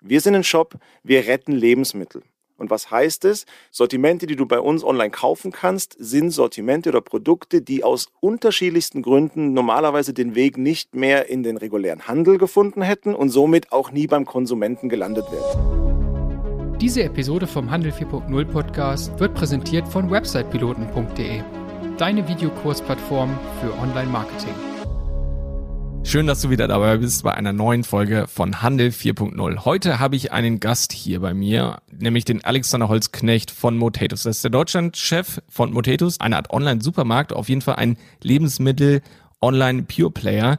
Wir sind ein Shop, wir retten Lebensmittel. Und was heißt es? Sortimente, die du bei uns online kaufen kannst, sind Sortimente oder Produkte, die aus unterschiedlichsten Gründen normalerweise den Weg nicht mehr in den regulären Handel gefunden hätten und somit auch nie beim Konsumenten gelandet wären. Diese Episode vom Handel 4.0 Podcast wird präsentiert von websitepiloten.de, deine Videokursplattform für Online-Marketing. Schön, dass du wieder dabei bist bei einer neuen Folge von Handel 4.0. Heute habe ich einen Gast hier bei mir, nämlich den Alexander Holzknecht von Motatus. Das ist der Deutschlandchef von Motatus, eine Art Online-Supermarkt, auf jeden Fall ein Lebensmittel-Online-Pure-Player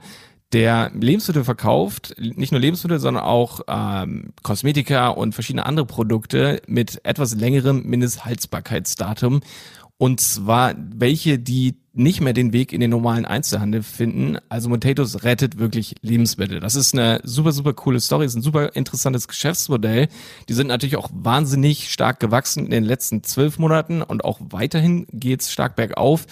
der Lebensmittel verkauft, nicht nur Lebensmittel, sondern auch ähm, Kosmetika und verschiedene andere Produkte mit etwas längerem Mindesthaltbarkeitsdatum. Und zwar welche, die nicht mehr den Weg in den normalen Einzelhandel finden. Also Motatos rettet wirklich Lebensmittel. Das ist eine super, super coole Story, ist ein super interessantes Geschäftsmodell. Die sind natürlich auch wahnsinnig stark gewachsen in den letzten zwölf Monaten und auch weiterhin geht's stark bergauf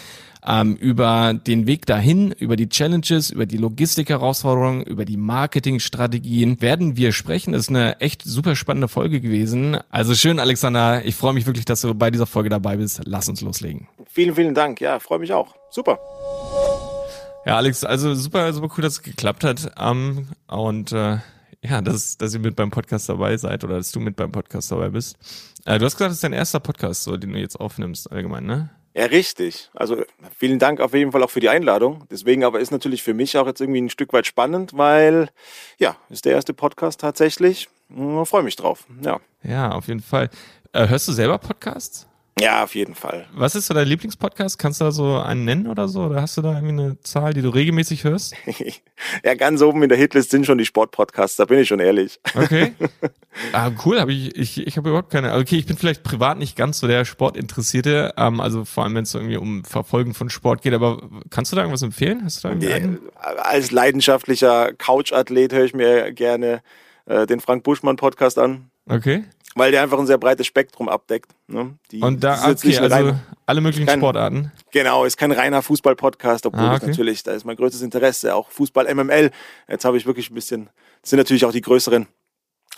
ähm, über den Weg dahin, über die Challenges, über die Logistik-Herausforderungen, über die Marketingstrategien werden wir sprechen. Das ist eine echt super spannende Folge gewesen. Also schön, Alexander. Ich freue mich wirklich, dass du bei dieser Folge dabei bist. Lass uns loslegen. Vielen, vielen Dank. Ja, freue mich auch. Super. Ja, Alex, also super, super cool, dass es geklappt hat. Um, und äh, ja, dass, dass ihr mit beim Podcast dabei seid oder dass du mit beim Podcast dabei bist. Äh, du hast gesagt, das ist dein erster Podcast, so, den du jetzt aufnimmst, allgemein, ne? Ja, richtig. Also vielen Dank auf jeden Fall auch für die Einladung. Deswegen aber ist natürlich für mich auch jetzt irgendwie ein Stück weit spannend, weil ja, ist der erste Podcast tatsächlich. Freue mich drauf. Ja. Ja, auf jeden Fall. Äh, hörst du selber Podcasts? Ja, auf jeden Fall. Was ist so dein Lieblingspodcast? Kannst du da so einen nennen oder so? Oder hast du da irgendwie eine Zahl, die du regelmäßig hörst? ja, ganz oben in der Hitlist sind schon die Sportpodcasts, da bin ich schon ehrlich. Okay. Ah, cool, habe ich, ich, ich habe überhaupt keine. Okay, ich bin vielleicht privat nicht ganz so der Sportinteressierte, ähm, also vor allem wenn es irgendwie um Verfolgen von Sport geht, aber kannst du da irgendwas empfehlen? Hast du da irgendwie einen? Als leidenschaftlicher Couch-Athlet höre ich mir gerne äh, den Frank Buschmann Podcast an. Okay weil der einfach ein sehr breites Spektrum abdeckt. Ne? Die, und da, okay, also rein, alle möglichen kein, Sportarten. Genau, ist kein reiner Fußball-Podcast, obwohl ah, okay. natürlich, da ist mein größtes Interesse, auch Fußball MML. Jetzt habe ich wirklich ein bisschen, das sind natürlich auch die größeren.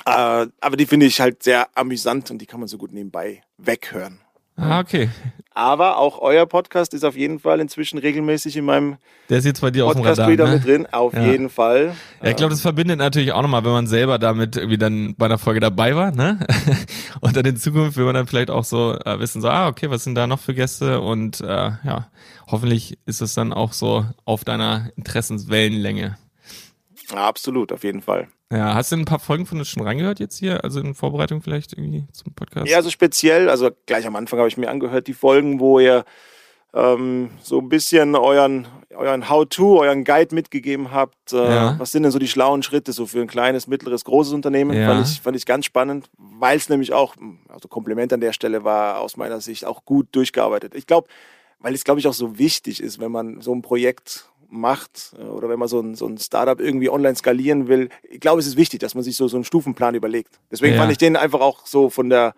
Äh, aber die finde ich halt sehr amüsant und die kann man so gut nebenbei weghören. Ah, okay. Aber auch euer Podcast ist auf jeden Fall inzwischen regelmäßig in meinem Der ist jetzt bei dir Podcast auf dem Radar, ne? mit drin. Auf ja. jeden Fall. Ja, ich glaube, das verbindet natürlich auch nochmal, wenn man selber damit irgendwie dann bei einer Folge dabei war, ne? Und dann in Zukunft will man dann vielleicht auch so äh, wissen, so, ah, okay, was sind da noch für Gäste? Und äh, ja, hoffentlich ist es dann auch so auf deiner Interessenswellenlänge. Ja, absolut, auf jeden Fall. Ja, hast du ein paar Folgen von uns schon reingehört jetzt hier? Also in Vorbereitung vielleicht irgendwie zum Podcast? Ja, also speziell, also gleich am Anfang habe ich mir angehört, die Folgen, wo ihr ähm, so ein bisschen euren, euren How-To, euren Guide mitgegeben habt. Äh, ja. Was sind denn so die schlauen Schritte so für ein kleines, mittleres, großes Unternehmen? Ja. Fand, ich, fand ich ganz spannend, weil es nämlich auch, also Kompliment an der Stelle war aus meiner Sicht auch gut durchgearbeitet. Ich glaube, weil es, glaube ich, auch so wichtig ist, wenn man so ein Projekt macht äh, oder wenn man so ein, so ein Startup irgendwie online skalieren will, ich glaube, es ist wichtig, dass man sich so, so einen Stufenplan überlegt. Deswegen ja. fand ich den einfach auch so von der,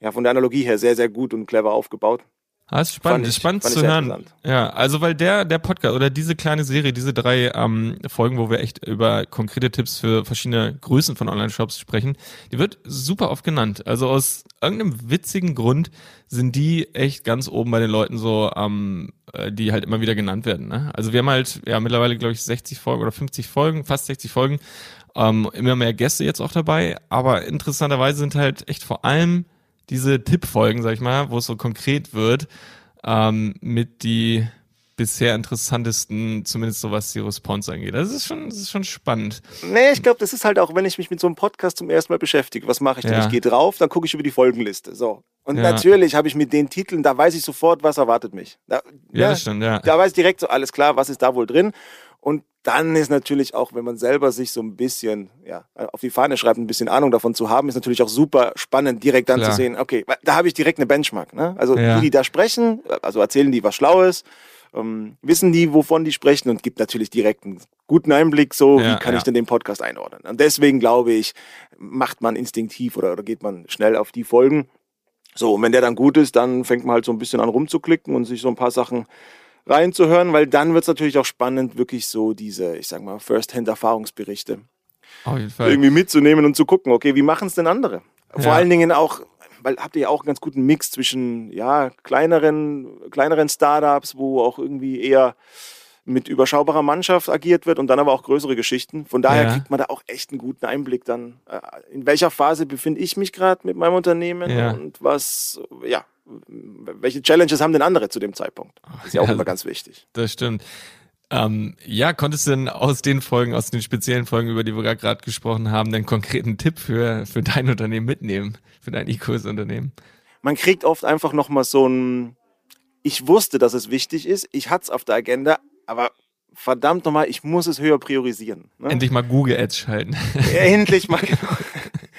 ja, von der Analogie her sehr, sehr gut und clever aufgebaut. Ah, ist spannend, ich, spannend zu hören. Ja, also weil der, der Podcast oder diese kleine Serie, diese drei ähm, Folgen, wo wir echt über konkrete Tipps für verschiedene Größen von Online-Shops sprechen, die wird super oft genannt. Also aus irgendeinem witzigen Grund sind die echt ganz oben bei den Leuten so, ähm, äh, die halt immer wieder genannt werden. Ne? Also wir haben halt ja mittlerweile, glaube ich, 60 Folgen oder 50 Folgen, fast 60 Folgen, ähm, immer mehr Gäste jetzt auch dabei, aber interessanterweise sind halt echt vor allem diese Tippfolgen, sag ich mal, wo es so konkret wird, ähm, mit die bisher interessantesten, zumindest so was die Response angeht. Das ist schon, das ist schon spannend. Nee, ich glaube, das ist halt auch, wenn ich mich mit so einem Podcast zum ersten Mal beschäftige. Was mache ich denn? Ja. Ich gehe drauf, dann gucke ich über die Folgenliste. So. Und ja. natürlich habe ich mit den Titeln, da weiß ich sofort, was erwartet mich. Da, ja, ja, das stimmt, ja. Da weiß ich direkt so, alles klar, was ist da wohl drin. Und dann ist natürlich auch, wenn man selber sich so ein bisschen ja, auf die Fahne schreibt, ein bisschen Ahnung davon zu haben, ist natürlich auch super spannend, direkt dann Klar. zu sehen, okay, da habe ich direkt eine Benchmark. Ne? Also ja. die, die da sprechen, also erzählen die was Schlaues, ähm, wissen die, wovon die sprechen und gibt natürlich direkt einen guten Einblick, so ja, wie kann ja. ich denn den Podcast einordnen. Und deswegen glaube ich, macht man instinktiv oder, oder geht man schnell auf die Folgen. So, und wenn der dann gut ist, dann fängt man halt so ein bisschen an rumzuklicken und sich so ein paar Sachen reinzuhören, weil dann wird es natürlich auch spannend, wirklich so diese, ich sag mal, First-Hand-Erfahrungsberichte irgendwie mitzunehmen und zu gucken, okay, wie machen es denn andere? Vor ja. allen Dingen auch, weil habt ihr ja auch einen ganz guten Mix zwischen ja, kleineren, kleineren Startups, wo auch irgendwie eher mit überschaubarer Mannschaft agiert wird und dann aber auch größere Geschichten. Von daher ja. kriegt man da auch echt einen guten Einblick dann, äh, in welcher Phase befinde ich mich gerade mit meinem Unternehmen ja. und was, ja, welche Challenges haben denn andere zu dem Zeitpunkt? Das ist ja auch ja, immer ganz wichtig. Das stimmt. Ähm, ja, konntest du denn aus den Folgen, aus den speziellen Folgen, über die wir gerade gesprochen haben, einen konkreten Tipp für, für dein Unternehmen mitnehmen, für dein E-Kurs-Unternehmen? Man kriegt oft einfach nochmal so ein, ich wusste, dass es wichtig ist, ich hatte es auf der Agenda, aber verdammt nochmal, ich muss es höher priorisieren. Ne? Endlich mal Google Ads schalten. Endlich mal, genau.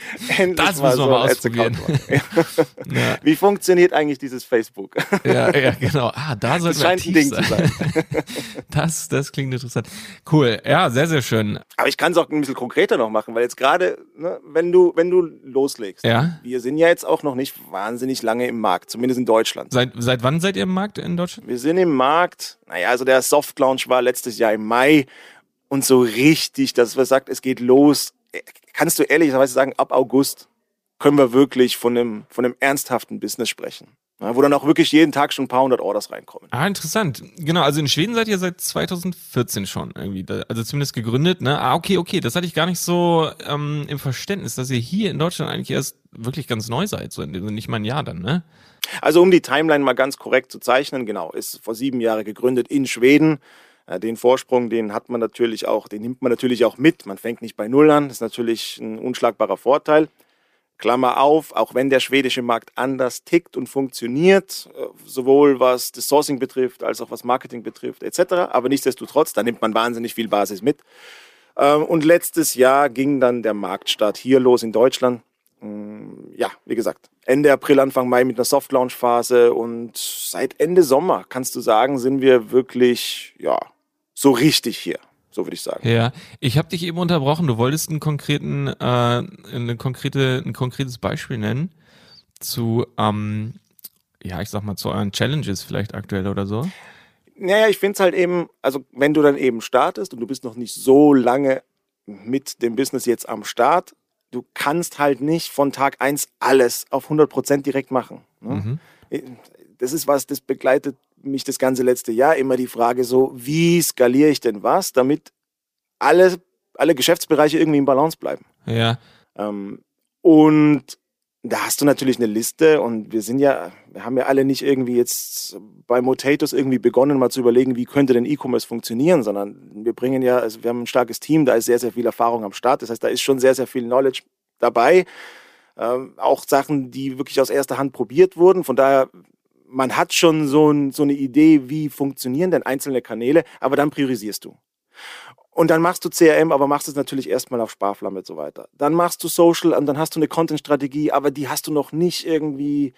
Endlich das müssen wir so mal ausprobieren. ja. Wie funktioniert eigentlich dieses Facebook? ja, ja, genau. Ah, da sollten das wir scheint ein Ding sein. zu sein. das, das klingt interessant. Cool. Ja, sehr, sehr schön. Aber ich kann es auch ein bisschen konkreter noch machen, weil jetzt gerade, ne, wenn du, wenn du loslegst, ja. wir sind ja jetzt auch noch nicht wahnsinnig lange im Markt, zumindest in Deutschland. Seit, seit wann seid ihr im Markt in Deutschland? Wir sind im Markt, naja, also der Soft Launch war letztes Jahr im Mai und so richtig, dass man sagt, es geht los, kannst du ehrlicherweise sagen, ab August können wir wirklich von einem, von einem ernsthaften Business sprechen. Ja, wo dann auch wirklich jeden Tag schon ein paar hundert Orders reinkommen. Ah, interessant. Genau, also in Schweden seid ihr seit 2014 schon irgendwie, also zumindest gegründet, ne? Ah, okay, okay, das hatte ich gar nicht so ähm, im Verständnis, dass ihr hier in Deutschland eigentlich erst wirklich ganz neu seid, so nicht mal ein Jahr dann, ne? Also um die Timeline mal ganz korrekt zu zeichnen, genau, ist vor sieben Jahren gegründet in Schweden. Den Vorsprung, den hat man natürlich auch, den nimmt man natürlich auch mit. Man fängt nicht bei Null an. Das ist natürlich ein unschlagbarer Vorteil. Klammer auf, auch wenn der schwedische Markt anders tickt und funktioniert, äh, sowohl was das Sourcing betrifft, als auch was Marketing betrifft, etc. Aber nichtsdestotrotz, da nimmt man wahnsinnig viel Basis mit. Ähm, und letztes Jahr ging dann der Marktstart hier los in Deutschland. Mm, ja, wie gesagt, Ende April, Anfang Mai mit einer Soft-Launch-Phase und seit Ende Sommer, kannst du sagen, sind wir wirklich, ja, so richtig hier. So würde ich sagen. Ja, ich habe dich eben unterbrochen. Du wolltest einen konkreten, äh, eine konkrete, ein konkretes Beispiel nennen zu, ähm, ja, ich sag mal, zu euren Challenges vielleicht aktuell oder so. Naja, ich finde es halt eben, also wenn du dann eben startest und du bist noch nicht so lange mit dem Business jetzt am Start, du kannst halt nicht von Tag eins alles auf 100% direkt machen. Ne? Mhm. Das ist was, das begleitet mich das ganze letzte Jahr immer die Frage so, wie skaliere ich denn was, damit alle, alle Geschäftsbereiche irgendwie im Balance bleiben. Ja. Ähm, und da hast du natürlich eine Liste und wir sind ja, wir haben ja alle nicht irgendwie jetzt bei Motatos irgendwie begonnen, mal zu überlegen, wie könnte denn E-Commerce funktionieren, sondern wir bringen ja, also wir haben ein starkes Team, da ist sehr, sehr viel Erfahrung am Start. Das heißt, da ist schon sehr, sehr viel Knowledge dabei. Ähm, auch Sachen, die wirklich aus erster Hand probiert wurden. Von daher man hat schon so, ein, so eine Idee, wie funktionieren denn einzelne Kanäle, aber dann priorisierst du. Und dann machst du CRM, aber machst es natürlich erstmal auf Sparflamme und so weiter. Dann machst du Social und dann hast du eine Content-Strategie, aber die hast du noch nicht irgendwie,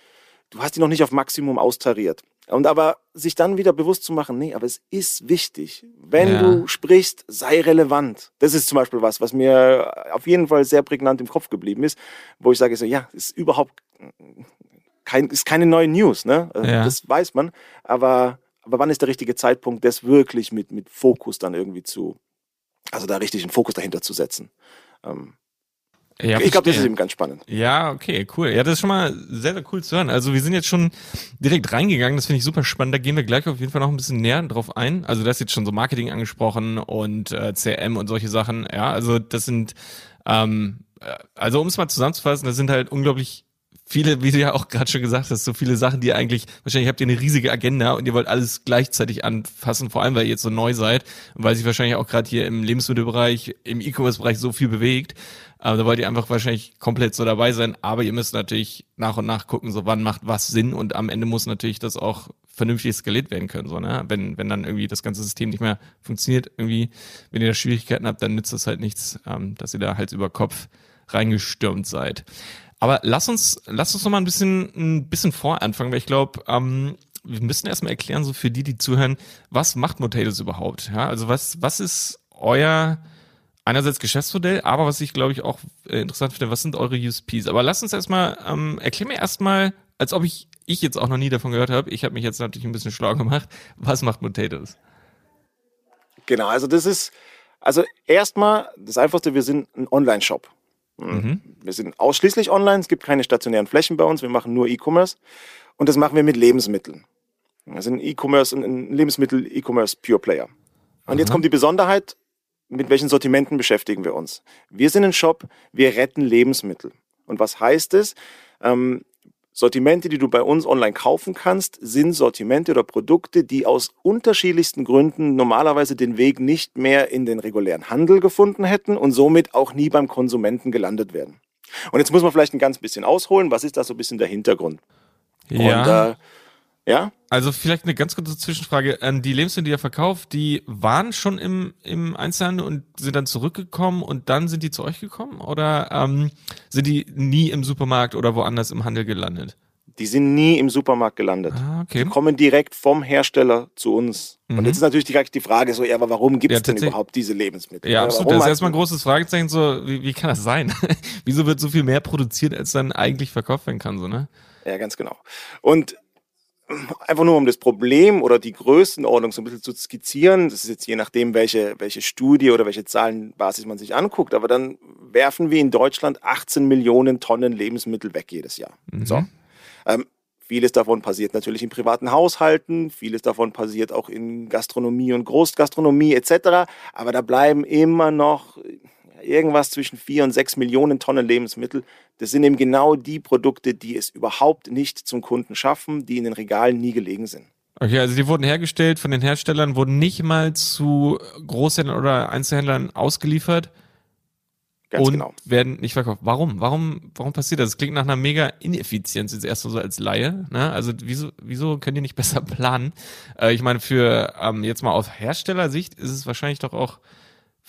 du hast die noch nicht auf Maximum austariert. Und aber sich dann wieder bewusst zu machen, nee, aber es ist wichtig. Wenn ja. du sprichst, sei relevant. Das ist zum Beispiel was, was mir auf jeden Fall sehr prägnant im Kopf geblieben ist, wo ich sage so, ja, ist überhaupt kein, ist keine neue News, ne? Also ja. Das weiß man. Aber, aber wann ist der richtige Zeitpunkt, das wirklich mit, mit Fokus dann irgendwie zu, also da richtig einen Fokus dahinter zu setzen? Ähm, ja, ich glaube, das ist eben ganz spannend. Ja, okay, cool. Ja, das ist schon mal sehr, sehr cool zu hören. Also wir sind jetzt schon direkt reingegangen, das finde ich super spannend. Da gehen wir gleich auf jeden Fall noch ein bisschen näher drauf ein. Also das ist jetzt schon so Marketing angesprochen und äh, CRM und solche Sachen. Ja, also das sind, ähm, äh, also um es mal zusammenzufassen, das sind halt unglaublich viele, wie du ja auch gerade schon gesagt hast, so viele Sachen, die eigentlich, wahrscheinlich habt ihr eine riesige Agenda und ihr wollt alles gleichzeitig anfassen, vor allem weil ihr jetzt so neu seid und weil sich wahrscheinlich auch gerade hier im Lebensmittelbereich, im E-Commerce-Bereich so viel bewegt. Aber da wollt ihr einfach wahrscheinlich komplett so dabei sein, aber ihr müsst natürlich nach und nach gucken, so wann macht was Sinn und am Ende muss natürlich das auch vernünftig skaliert werden können, so, ne? Wenn, wenn dann irgendwie das ganze System nicht mehr funktioniert, irgendwie, wenn ihr da Schwierigkeiten habt, dann nützt das halt nichts, ähm, dass ihr da halt über Kopf reingestürmt seid. Aber lass uns, lass uns noch mal ein bisschen, ein bisschen voranfangen, weil ich glaube, ähm, wir müssen erstmal erklären, so für die, die zuhören, was macht Motatos überhaupt? Ja, also was, was ist euer einerseits Geschäftsmodell, aber was ich glaube ich auch äh, interessant finde, was sind eure USPs? Aber lass uns erstmal, ähm, erklär mir erstmal, als ob ich, ich jetzt auch noch nie davon gehört habe, ich habe mich jetzt natürlich ein bisschen schlau gemacht, was macht Motatos? Genau, also das ist, Also erstmal, das Einfachste, wir sind ein Online-Shop. Mhm. Wir sind ausschließlich online, es gibt keine stationären Flächen bei uns, wir machen nur E-Commerce und das machen wir mit Lebensmitteln. Wir sind E-Commerce, ein Lebensmittel-E-Commerce Pure Player. Und jetzt kommt die Besonderheit, mit welchen Sortimenten beschäftigen wir uns? Wir sind ein Shop, wir retten Lebensmittel. Und was heißt es? Ähm, Sortimente, die du bei uns online kaufen kannst, sind Sortimente oder Produkte, die aus unterschiedlichsten Gründen normalerweise den Weg nicht mehr in den regulären Handel gefunden hätten und somit auch nie beim Konsumenten gelandet werden. Und jetzt muss man vielleicht ein ganz bisschen ausholen. Was ist da so ein bisschen der Hintergrund? Ja. Und, äh, ja? Also vielleicht eine ganz kurze Zwischenfrage. Ähm, die Lebensmittel, die ihr verkauft, die waren schon im, im Einzelhandel und sind dann zurückgekommen und dann sind die zu euch gekommen? Oder ähm, sind die nie im Supermarkt oder woanders im Handel gelandet? Die sind nie im Supermarkt gelandet. Ah, okay. Die kommen direkt vom Hersteller zu uns. Mhm. Und jetzt ist natürlich direkt die Frage so, ja, aber warum gibt es ja, denn überhaupt diese Lebensmittel? Ja, absolut. Das ist erstmal ein großes Fragezeichen, so, wie, wie kann das sein? Wieso wird so viel mehr produziert, als dann eigentlich verkauft werden kann, so, ne? Ja, ganz genau. Und einfach nur um das Problem oder die Größenordnung so ein bisschen zu skizzieren. Das ist jetzt je nachdem, welche, welche Studie oder welche Zahlenbasis man sich anguckt. Aber dann werfen wir in Deutschland 18 Millionen Tonnen Lebensmittel weg jedes Jahr. Mhm. So. Ähm, vieles davon passiert natürlich in privaten Haushalten, vieles davon passiert auch in Gastronomie und Großgastronomie etc. Aber da bleiben immer noch irgendwas zwischen vier und sechs Millionen Tonnen Lebensmittel. Das sind eben genau die Produkte, die es überhaupt nicht zum Kunden schaffen, die in den Regalen nie gelegen sind. Okay, also die wurden hergestellt von den Herstellern, wurden nicht mal zu Großhändlern oder Einzelhändlern ausgeliefert Ganz und genau. werden nicht verkauft. Warum? Warum, warum passiert das? Das klingt nach einer mega Ineffizienz jetzt erstmal so als Laie. Ne? Also wieso, wieso können die nicht besser planen? Äh, ich meine, für ähm, jetzt mal aus Herstellersicht ist es wahrscheinlich doch auch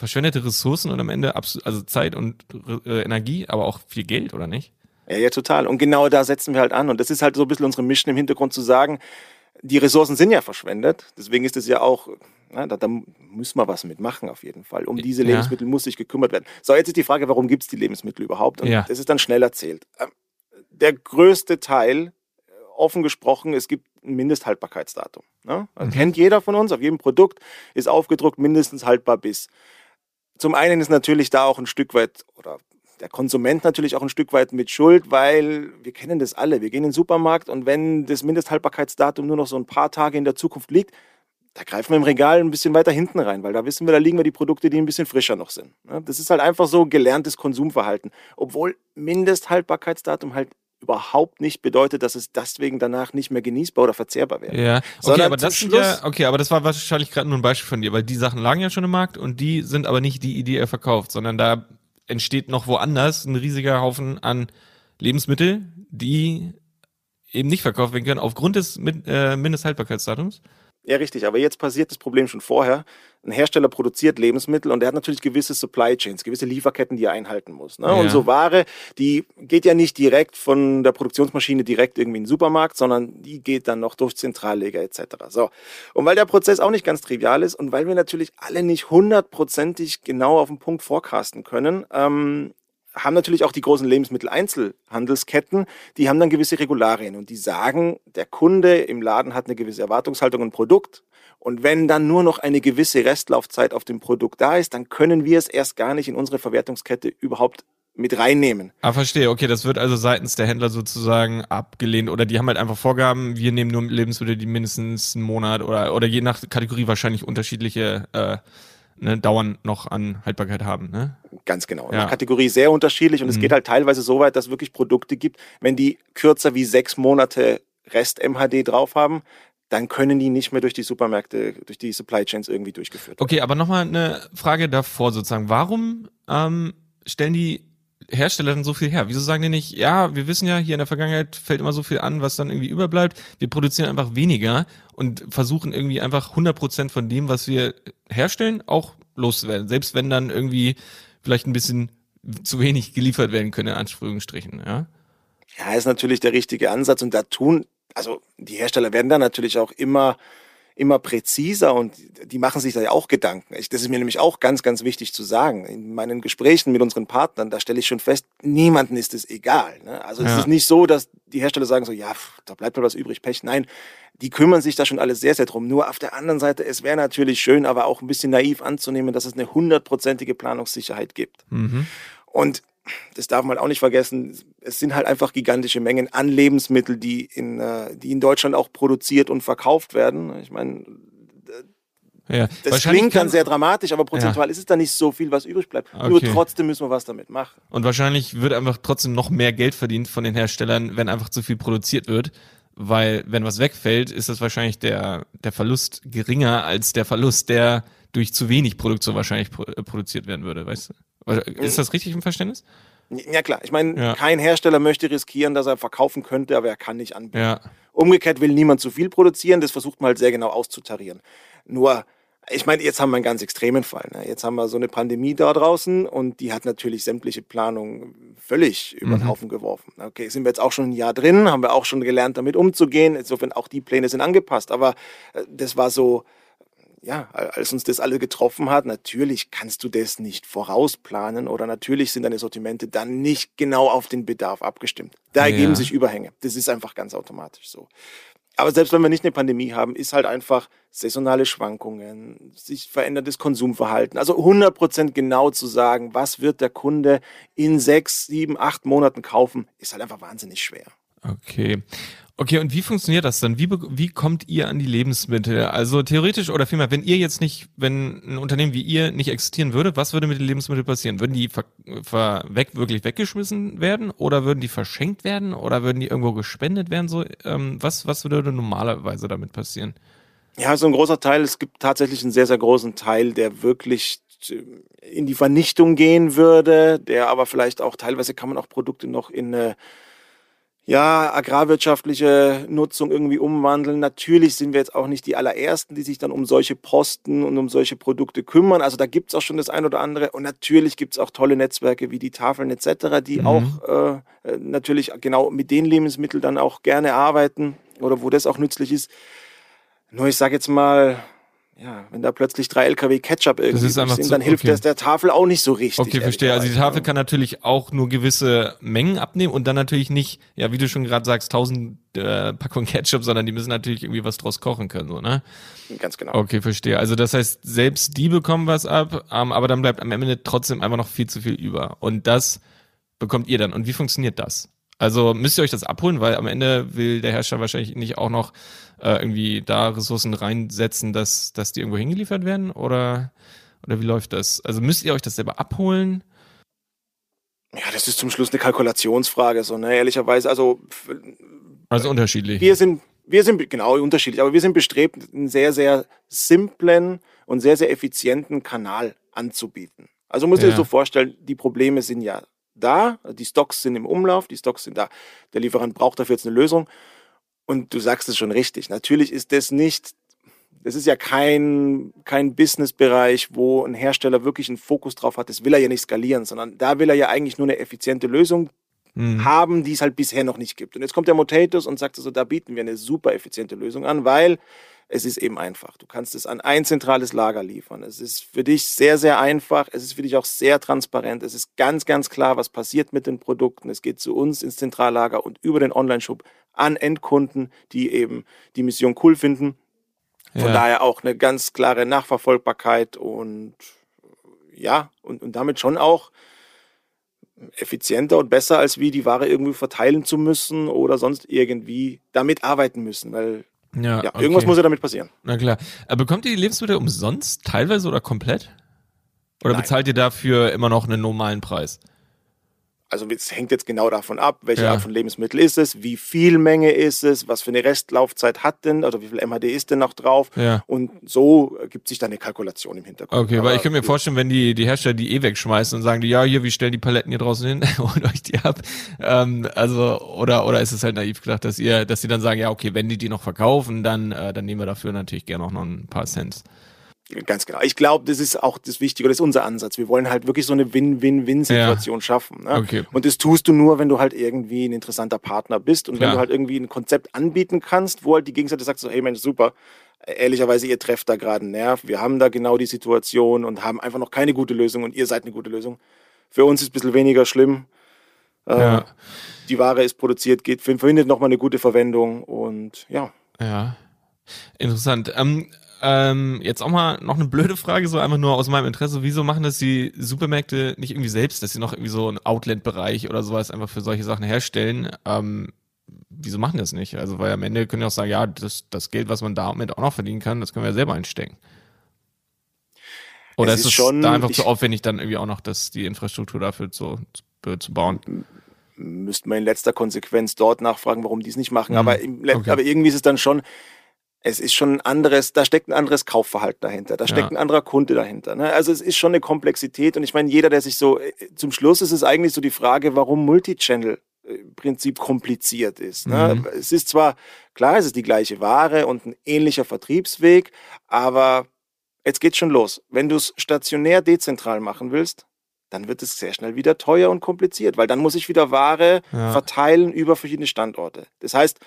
verschwendete Ressourcen und am Ende also Zeit und äh, Energie, aber auch viel Geld, oder nicht? Ja, ja, total. Und genau da setzen wir halt an. Und das ist halt so ein bisschen unsere Mission im Hintergrund zu sagen, die Ressourcen sind ja verschwendet. Deswegen ist es ja auch, na, da, da müssen wir was mitmachen auf jeden Fall. Um diese Lebensmittel ja. muss sich gekümmert werden. So, jetzt ist die Frage, warum gibt es die Lebensmittel überhaupt? Und ja. das ist dann schnell erzählt. Ähm, der größte Teil, offen gesprochen, es gibt ein Mindesthaltbarkeitsdatum. Ne? Also mhm. Kennt jeder von uns, auf jedem Produkt ist aufgedruckt mindestens haltbar bis. Zum einen ist natürlich da auch ein Stück weit, oder der Konsument natürlich auch ein Stück weit mit Schuld, weil wir kennen das alle. Wir gehen in den Supermarkt und wenn das Mindesthaltbarkeitsdatum nur noch so ein paar Tage in der Zukunft liegt, da greifen wir im Regal ein bisschen weiter hinten rein, weil da wissen wir, da liegen wir die Produkte, die ein bisschen frischer noch sind. Das ist halt einfach so gelerntes Konsumverhalten. Obwohl Mindesthaltbarkeitsdatum halt überhaupt nicht bedeutet, dass es deswegen danach nicht mehr genießbar oder verzehrbar wäre. Ja, okay, aber das sind ja, okay, aber das war wahrscheinlich gerade nur ein Beispiel von dir, weil die Sachen lagen ja schon im Markt und die sind aber nicht die, die er verkauft, sondern da entsteht noch woanders ein riesiger Haufen an Lebensmittel, die eben nicht verkauft werden können aufgrund des äh, Mindesthaltbarkeitsdatums. Ja, richtig. Aber jetzt passiert das Problem schon vorher. Ein Hersteller produziert Lebensmittel und er hat natürlich gewisse Supply Chains, gewisse Lieferketten, die er einhalten muss. Ne? Ja. Und so Ware, die geht ja nicht direkt von der Produktionsmaschine direkt irgendwie in den Supermarkt, sondern die geht dann noch durch Zentralleger etc. So. Und weil der Prozess auch nicht ganz trivial ist und weil wir natürlich alle nicht hundertprozentig genau auf den Punkt forecasten können, ähm, haben natürlich auch die großen Lebensmitteleinzelhandelsketten, die haben dann gewisse Regularien und die sagen, der Kunde im Laden hat eine gewisse Erwartungshaltung ein Produkt und wenn dann nur noch eine gewisse Restlaufzeit auf dem Produkt da ist, dann können wir es erst gar nicht in unsere Verwertungskette überhaupt mit reinnehmen. Ah, verstehe. Okay, das wird also seitens der Händler sozusagen abgelehnt oder die haben halt einfach Vorgaben, wir nehmen nur Lebensmittel, die mindestens einen Monat oder, oder je nach Kategorie wahrscheinlich unterschiedliche äh, ne, Dauern noch an Haltbarkeit haben. Ne? Ganz genau. Ja. Kategorie sehr unterschiedlich und mhm. es geht halt teilweise so weit, dass es wirklich Produkte gibt, wenn die kürzer wie sechs Monate Rest-MHD drauf haben, dann können die nicht mehr durch die Supermärkte, durch die Supply Chains irgendwie durchgeführt werden. Okay, aber nochmal eine Frage davor sozusagen. Warum ähm, stellen die Hersteller dann so viel her? Wieso sagen die nicht, ja, wir wissen ja, hier in der Vergangenheit fällt immer so viel an, was dann irgendwie überbleibt. Wir produzieren einfach weniger und versuchen irgendwie einfach 100% von dem, was wir herstellen, auch loszuwerden. Selbst wenn dann irgendwie vielleicht ein bisschen zu wenig geliefert werden können, in Anführungsstrichen, ja? Ja, ist natürlich der richtige Ansatz und da tun, also die Hersteller werden da natürlich auch immer immer präziser und die machen sich da ja auch Gedanken. Ich, das ist mir nämlich auch ganz, ganz wichtig zu sagen. In meinen Gesprächen mit unseren Partnern, da stelle ich schon fest, niemanden ist es egal. Ne? Also ja. es ist nicht so, dass die Hersteller sagen so, ja, da bleibt mal was übrig, Pech. Nein, die kümmern sich da schon alles sehr, sehr drum. Nur auf der anderen Seite, es wäre natürlich schön, aber auch ein bisschen naiv anzunehmen, dass es eine hundertprozentige Planungssicherheit gibt. Mhm. Und das darf man auch nicht vergessen, es sind halt einfach gigantische Mengen an Lebensmitteln, die in, äh, die in Deutschland auch produziert und verkauft werden. Ich meine, ja. Das klingt dann sehr dramatisch, aber prozentual ja. ist es da nicht so viel, was übrig bleibt. Okay. Nur trotzdem müssen wir was damit machen. Und wahrscheinlich wird einfach trotzdem noch mehr Geld verdient von den Herstellern, wenn einfach zu viel produziert wird. Weil wenn was wegfällt, ist das wahrscheinlich der, der Verlust geringer als der Verlust, der durch zu wenig Produktion wahrscheinlich produziert werden würde, weißt du? Ist das richtig im Verständnis? Ja klar, ich meine, ja. kein Hersteller möchte riskieren, dass er verkaufen könnte, aber er kann nicht anbieten. Ja. Umgekehrt will niemand zu viel produzieren, das versucht man halt sehr genau auszutarieren. Nur, ich meine, jetzt haben wir einen ganz extremen Fall. Ne? Jetzt haben wir so eine Pandemie da draußen und die hat natürlich sämtliche Planungen völlig über den mhm. Haufen geworfen. Okay, sind wir jetzt auch schon ein Jahr drin, haben wir auch schon gelernt, damit umzugehen. Insofern auch die Pläne sind angepasst. Aber äh, das war so, ja, als uns das alle getroffen hat, natürlich kannst du das nicht vorausplanen oder natürlich sind deine Sortimente dann nicht genau auf den Bedarf abgestimmt. Da ergeben ja. sich Überhänge. Das ist einfach ganz automatisch so. Aber selbst wenn wir nicht eine Pandemie haben, ist halt einfach saisonale Schwankungen, sich veränderndes Konsumverhalten. Also 100% genau zu sagen, was wird der Kunde in sechs, sieben, acht Monaten kaufen, ist halt einfach wahnsinnig schwer. Okay. Okay, und wie funktioniert das dann? Wie, wie kommt ihr an die Lebensmittel? Also theoretisch oder vielmehr, wenn ihr jetzt nicht, wenn ein Unternehmen wie ihr nicht existieren würde, was würde mit den Lebensmitteln passieren? Würden die ver, ver, weg, wirklich weggeschmissen werden oder würden die verschenkt werden oder würden die irgendwo gespendet werden? So, ähm, was, was würde normalerweise damit passieren? Ja, so ein großer Teil. Es gibt tatsächlich einen sehr, sehr großen Teil, der wirklich in die Vernichtung gehen würde, der aber vielleicht auch teilweise kann man auch Produkte noch in eine ja, agrarwirtschaftliche Nutzung irgendwie umwandeln. Natürlich sind wir jetzt auch nicht die allerersten, die sich dann um solche Posten und um solche Produkte kümmern. Also da gibt's auch schon das ein oder andere. Und natürlich gibt's auch tolle Netzwerke wie die Tafeln etc., die mhm. auch äh, natürlich genau mit den Lebensmitteln dann auch gerne arbeiten oder wo das auch nützlich ist. Nur ich sage jetzt mal, ja, wenn da plötzlich drei LKW Ketchup irgendwie sind, dann hilft okay. das der Tafel auch nicht so richtig. Okay, verstehe. Also die Tafel kann natürlich auch nur gewisse Mengen abnehmen und dann natürlich nicht, ja, wie du schon gerade sagst, tausend äh, Packungen Ketchup, sondern die müssen natürlich irgendwie was draus kochen können, so, ne? Ganz genau. Okay, verstehe. Also das heißt, selbst die bekommen was ab, ähm, aber dann bleibt am Ende trotzdem einfach noch viel zu viel über. Und das bekommt ihr dann. Und wie funktioniert das? Also müsst ihr euch das abholen, weil am Ende will der Hersteller wahrscheinlich nicht auch noch äh, irgendwie da Ressourcen reinsetzen, dass, dass die irgendwo hingeliefert werden? Oder, oder wie läuft das? Also müsst ihr euch das selber abholen? Ja, das ist zum Schluss eine Kalkulationsfrage, so, ne, ehrlicherweise. Also, also unterschiedlich. Wir sind, wir sind, genau, unterschiedlich, aber wir sind bestrebt, einen sehr, sehr simplen und sehr, sehr effizienten Kanal anzubieten. Also muss ja. dir so vorstellen, die Probleme sind ja da, die Stocks sind im Umlauf, die Stocks sind da. Der Lieferant braucht dafür jetzt eine Lösung. Und du sagst es schon richtig. Natürlich ist das nicht, das ist ja kein, kein Businessbereich, wo ein Hersteller wirklich einen Fokus drauf hat. Das will er ja nicht skalieren, sondern da will er ja eigentlich nur eine effiziente Lösung mhm. haben, die es halt bisher noch nicht gibt. Und jetzt kommt der Motatus und sagt so, da bieten wir eine super effiziente Lösung an, weil es ist eben einfach. Du kannst es an ein zentrales Lager liefern. Es ist für dich sehr, sehr einfach. Es ist für dich auch sehr transparent. Es ist ganz, ganz klar, was passiert mit den Produkten. Es geht zu uns ins Zentrallager und über den Online-Shop an Endkunden, die eben die Mission cool finden. Von ja. daher auch eine ganz klare Nachverfolgbarkeit und ja, und, und damit schon auch effizienter und besser, als wie die Ware irgendwie verteilen zu müssen oder sonst irgendwie damit arbeiten müssen, weil ja, ja okay. irgendwas muss ja damit passieren. Na klar. Aber bekommt ihr die Lebensmittel umsonst, teilweise oder komplett? Oder Nein. bezahlt ihr dafür immer noch einen normalen Preis? Also es hängt jetzt genau davon ab, welche ja. Art von Lebensmittel ist es, wie viel Menge ist es, was für eine Restlaufzeit hat denn, oder wie viel MHD ist denn noch drauf. Ja. Und so gibt sich dann eine Kalkulation im Hintergrund. Okay, Aber weil ich kann mir vorstellen, wenn die, die Hersteller die eh wegschmeißen und sagen die, ja, hier, wie stellen die Paletten hier draußen hin, holt euch die ab. Ähm, also, oder, oder ist es halt naiv gedacht, dass ihr, dass sie dann sagen, ja, okay, wenn die die noch verkaufen, dann, äh, dann nehmen wir dafür natürlich gerne auch noch ein paar Cent. Ganz genau. Ich glaube, das ist auch das Wichtige, das ist unser Ansatz. Wir wollen halt wirklich so eine Win-Win-Win-Situation ja. schaffen. Ne? Okay. Und das tust du nur, wenn du halt irgendwie ein interessanter Partner bist und Klar. wenn du halt irgendwie ein Konzept anbieten kannst, wo halt die Gegenseite sagt so, hey Mensch, super, ehrlicherweise, ihr trefft da gerade einen Nerv, wir haben da genau die Situation und haben einfach noch keine gute Lösung und ihr seid eine gute Lösung. Für uns ist es ein bisschen weniger schlimm. Äh, ja. Die Ware ist produziert, geht, findet nochmal eine gute Verwendung und ja. Ja. Interessant. Ähm, ähm, jetzt auch mal noch eine blöde Frage, so einfach nur aus meinem Interesse. Wieso machen das die Supermärkte nicht irgendwie selbst, dass sie noch irgendwie so einen Outlet-Bereich oder sowas einfach für solche Sachen herstellen? Ähm, wieso machen das nicht? Also, weil am Ende können ja auch sagen, ja, das, das Geld, was man damit auch noch verdienen kann, das können wir ja selber einstecken. Oder es ist es schon, da einfach zu aufwendig, dann irgendwie auch noch das, die Infrastruktur dafür zu, zu, zu bauen? Müsste man in letzter Konsequenz dort nachfragen, warum die es nicht machen. Mhm. Aber, okay. aber irgendwie ist es dann schon, es ist schon ein anderes, da steckt ein anderes Kaufverhalten dahinter, da steckt ja. ein anderer Kunde dahinter. Ne? Also es ist schon eine Komplexität und ich meine, jeder, der sich so, äh, zum Schluss ist es eigentlich so die Frage, warum Multichannel im Prinzip kompliziert ist. Ne? Mhm. Es ist zwar, klar, es ist die gleiche Ware und ein ähnlicher Vertriebsweg, aber jetzt geht's schon los. Wenn du es stationär dezentral machen willst, dann wird es sehr schnell wieder teuer und kompliziert, weil dann muss ich wieder Ware ja. verteilen über verschiedene Standorte. Das heißt,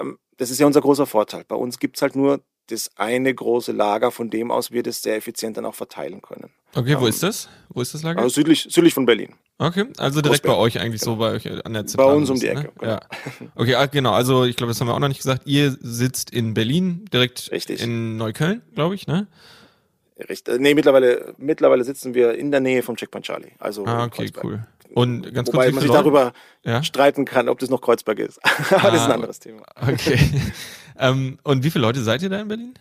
ähm, das ist ja unser großer Vorteil. Bei uns gibt es halt nur das eine große Lager, von dem aus wir das sehr effizient dann auch verteilen können. Okay, wo ähm, ist das? Wo ist das Lager? Also südlich, südlich von Berlin. Okay, also direkt bei euch eigentlich genau. so, bei euch an der Zentrale. Bei uns um die Ecke, ne? genau. Ja. Okay, ah, genau, also ich glaube, das haben wir auch noch nicht gesagt. Ihr sitzt in Berlin, direkt Richtig. in Neukölln, glaube ich, ne? Richtig. Nee, mittlerweile, mittlerweile sitzen wir in der Nähe vom Checkpoint Charlie. Also ah, okay, cool. Und ganz Wobei kurz, man sich darüber ja? streiten kann, ob das noch Kreuzberg ist. Aber ah, das ist ein ah, anderes Thema. Okay. ähm, und wie viele Leute seid ihr da in Berlin?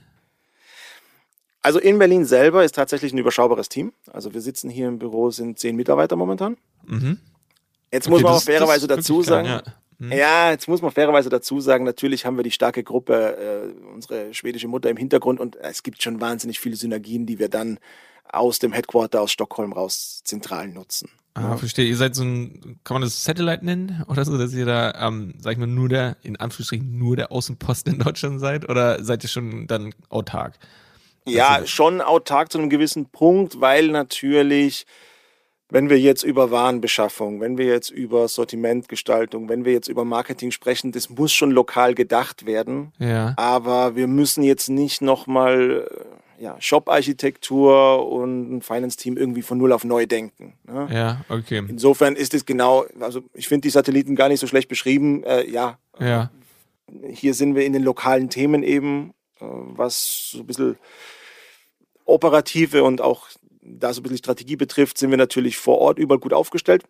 Also in Berlin selber ist tatsächlich ein überschaubares Team. Also wir sitzen hier im Büro, sind zehn Mitarbeiter momentan. Mhm. Jetzt okay, muss man auch fairerweise dazu sagen, ja. Mhm. ja. jetzt muss man fairerweise dazu sagen, natürlich haben wir die starke Gruppe, äh, unsere schwedische Mutter im Hintergrund und es gibt schon wahnsinnig viele Synergien, die wir dann aus dem Headquarter aus Stockholm raus zentral nutzen. Ah, verstehe. Ihr seid so ein, kann man das Satellite nennen oder so, dass ihr da, ähm, sag ich mal, nur der, in Anführungsstrichen, nur der Außenposten in Deutschland seid? Oder seid ihr schon dann autark? Ja, schon autark zu einem gewissen Punkt, weil natürlich, wenn wir jetzt über Warenbeschaffung, wenn wir jetzt über Sortimentgestaltung, wenn wir jetzt über Marketing sprechen, das muss schon lokal gedacht werden. Ja. Aber wir müssen jetzt nicht nochmal ja, Shop-Architektur und ein Finance-Team irgendwie von null auf neu denken. Ne? Ja, okay. Insofern ist es genau, also ich finde die Satelliten gar nicht so schlecht beschrieben. Äh, ja, ja, hier sind wir in den lokalen Themen eben, äh, was so ein bisschen operative und auch da so ein bisschen Strategie betrifft, sind wir natürlich vor Ort überall gut aufgestellt.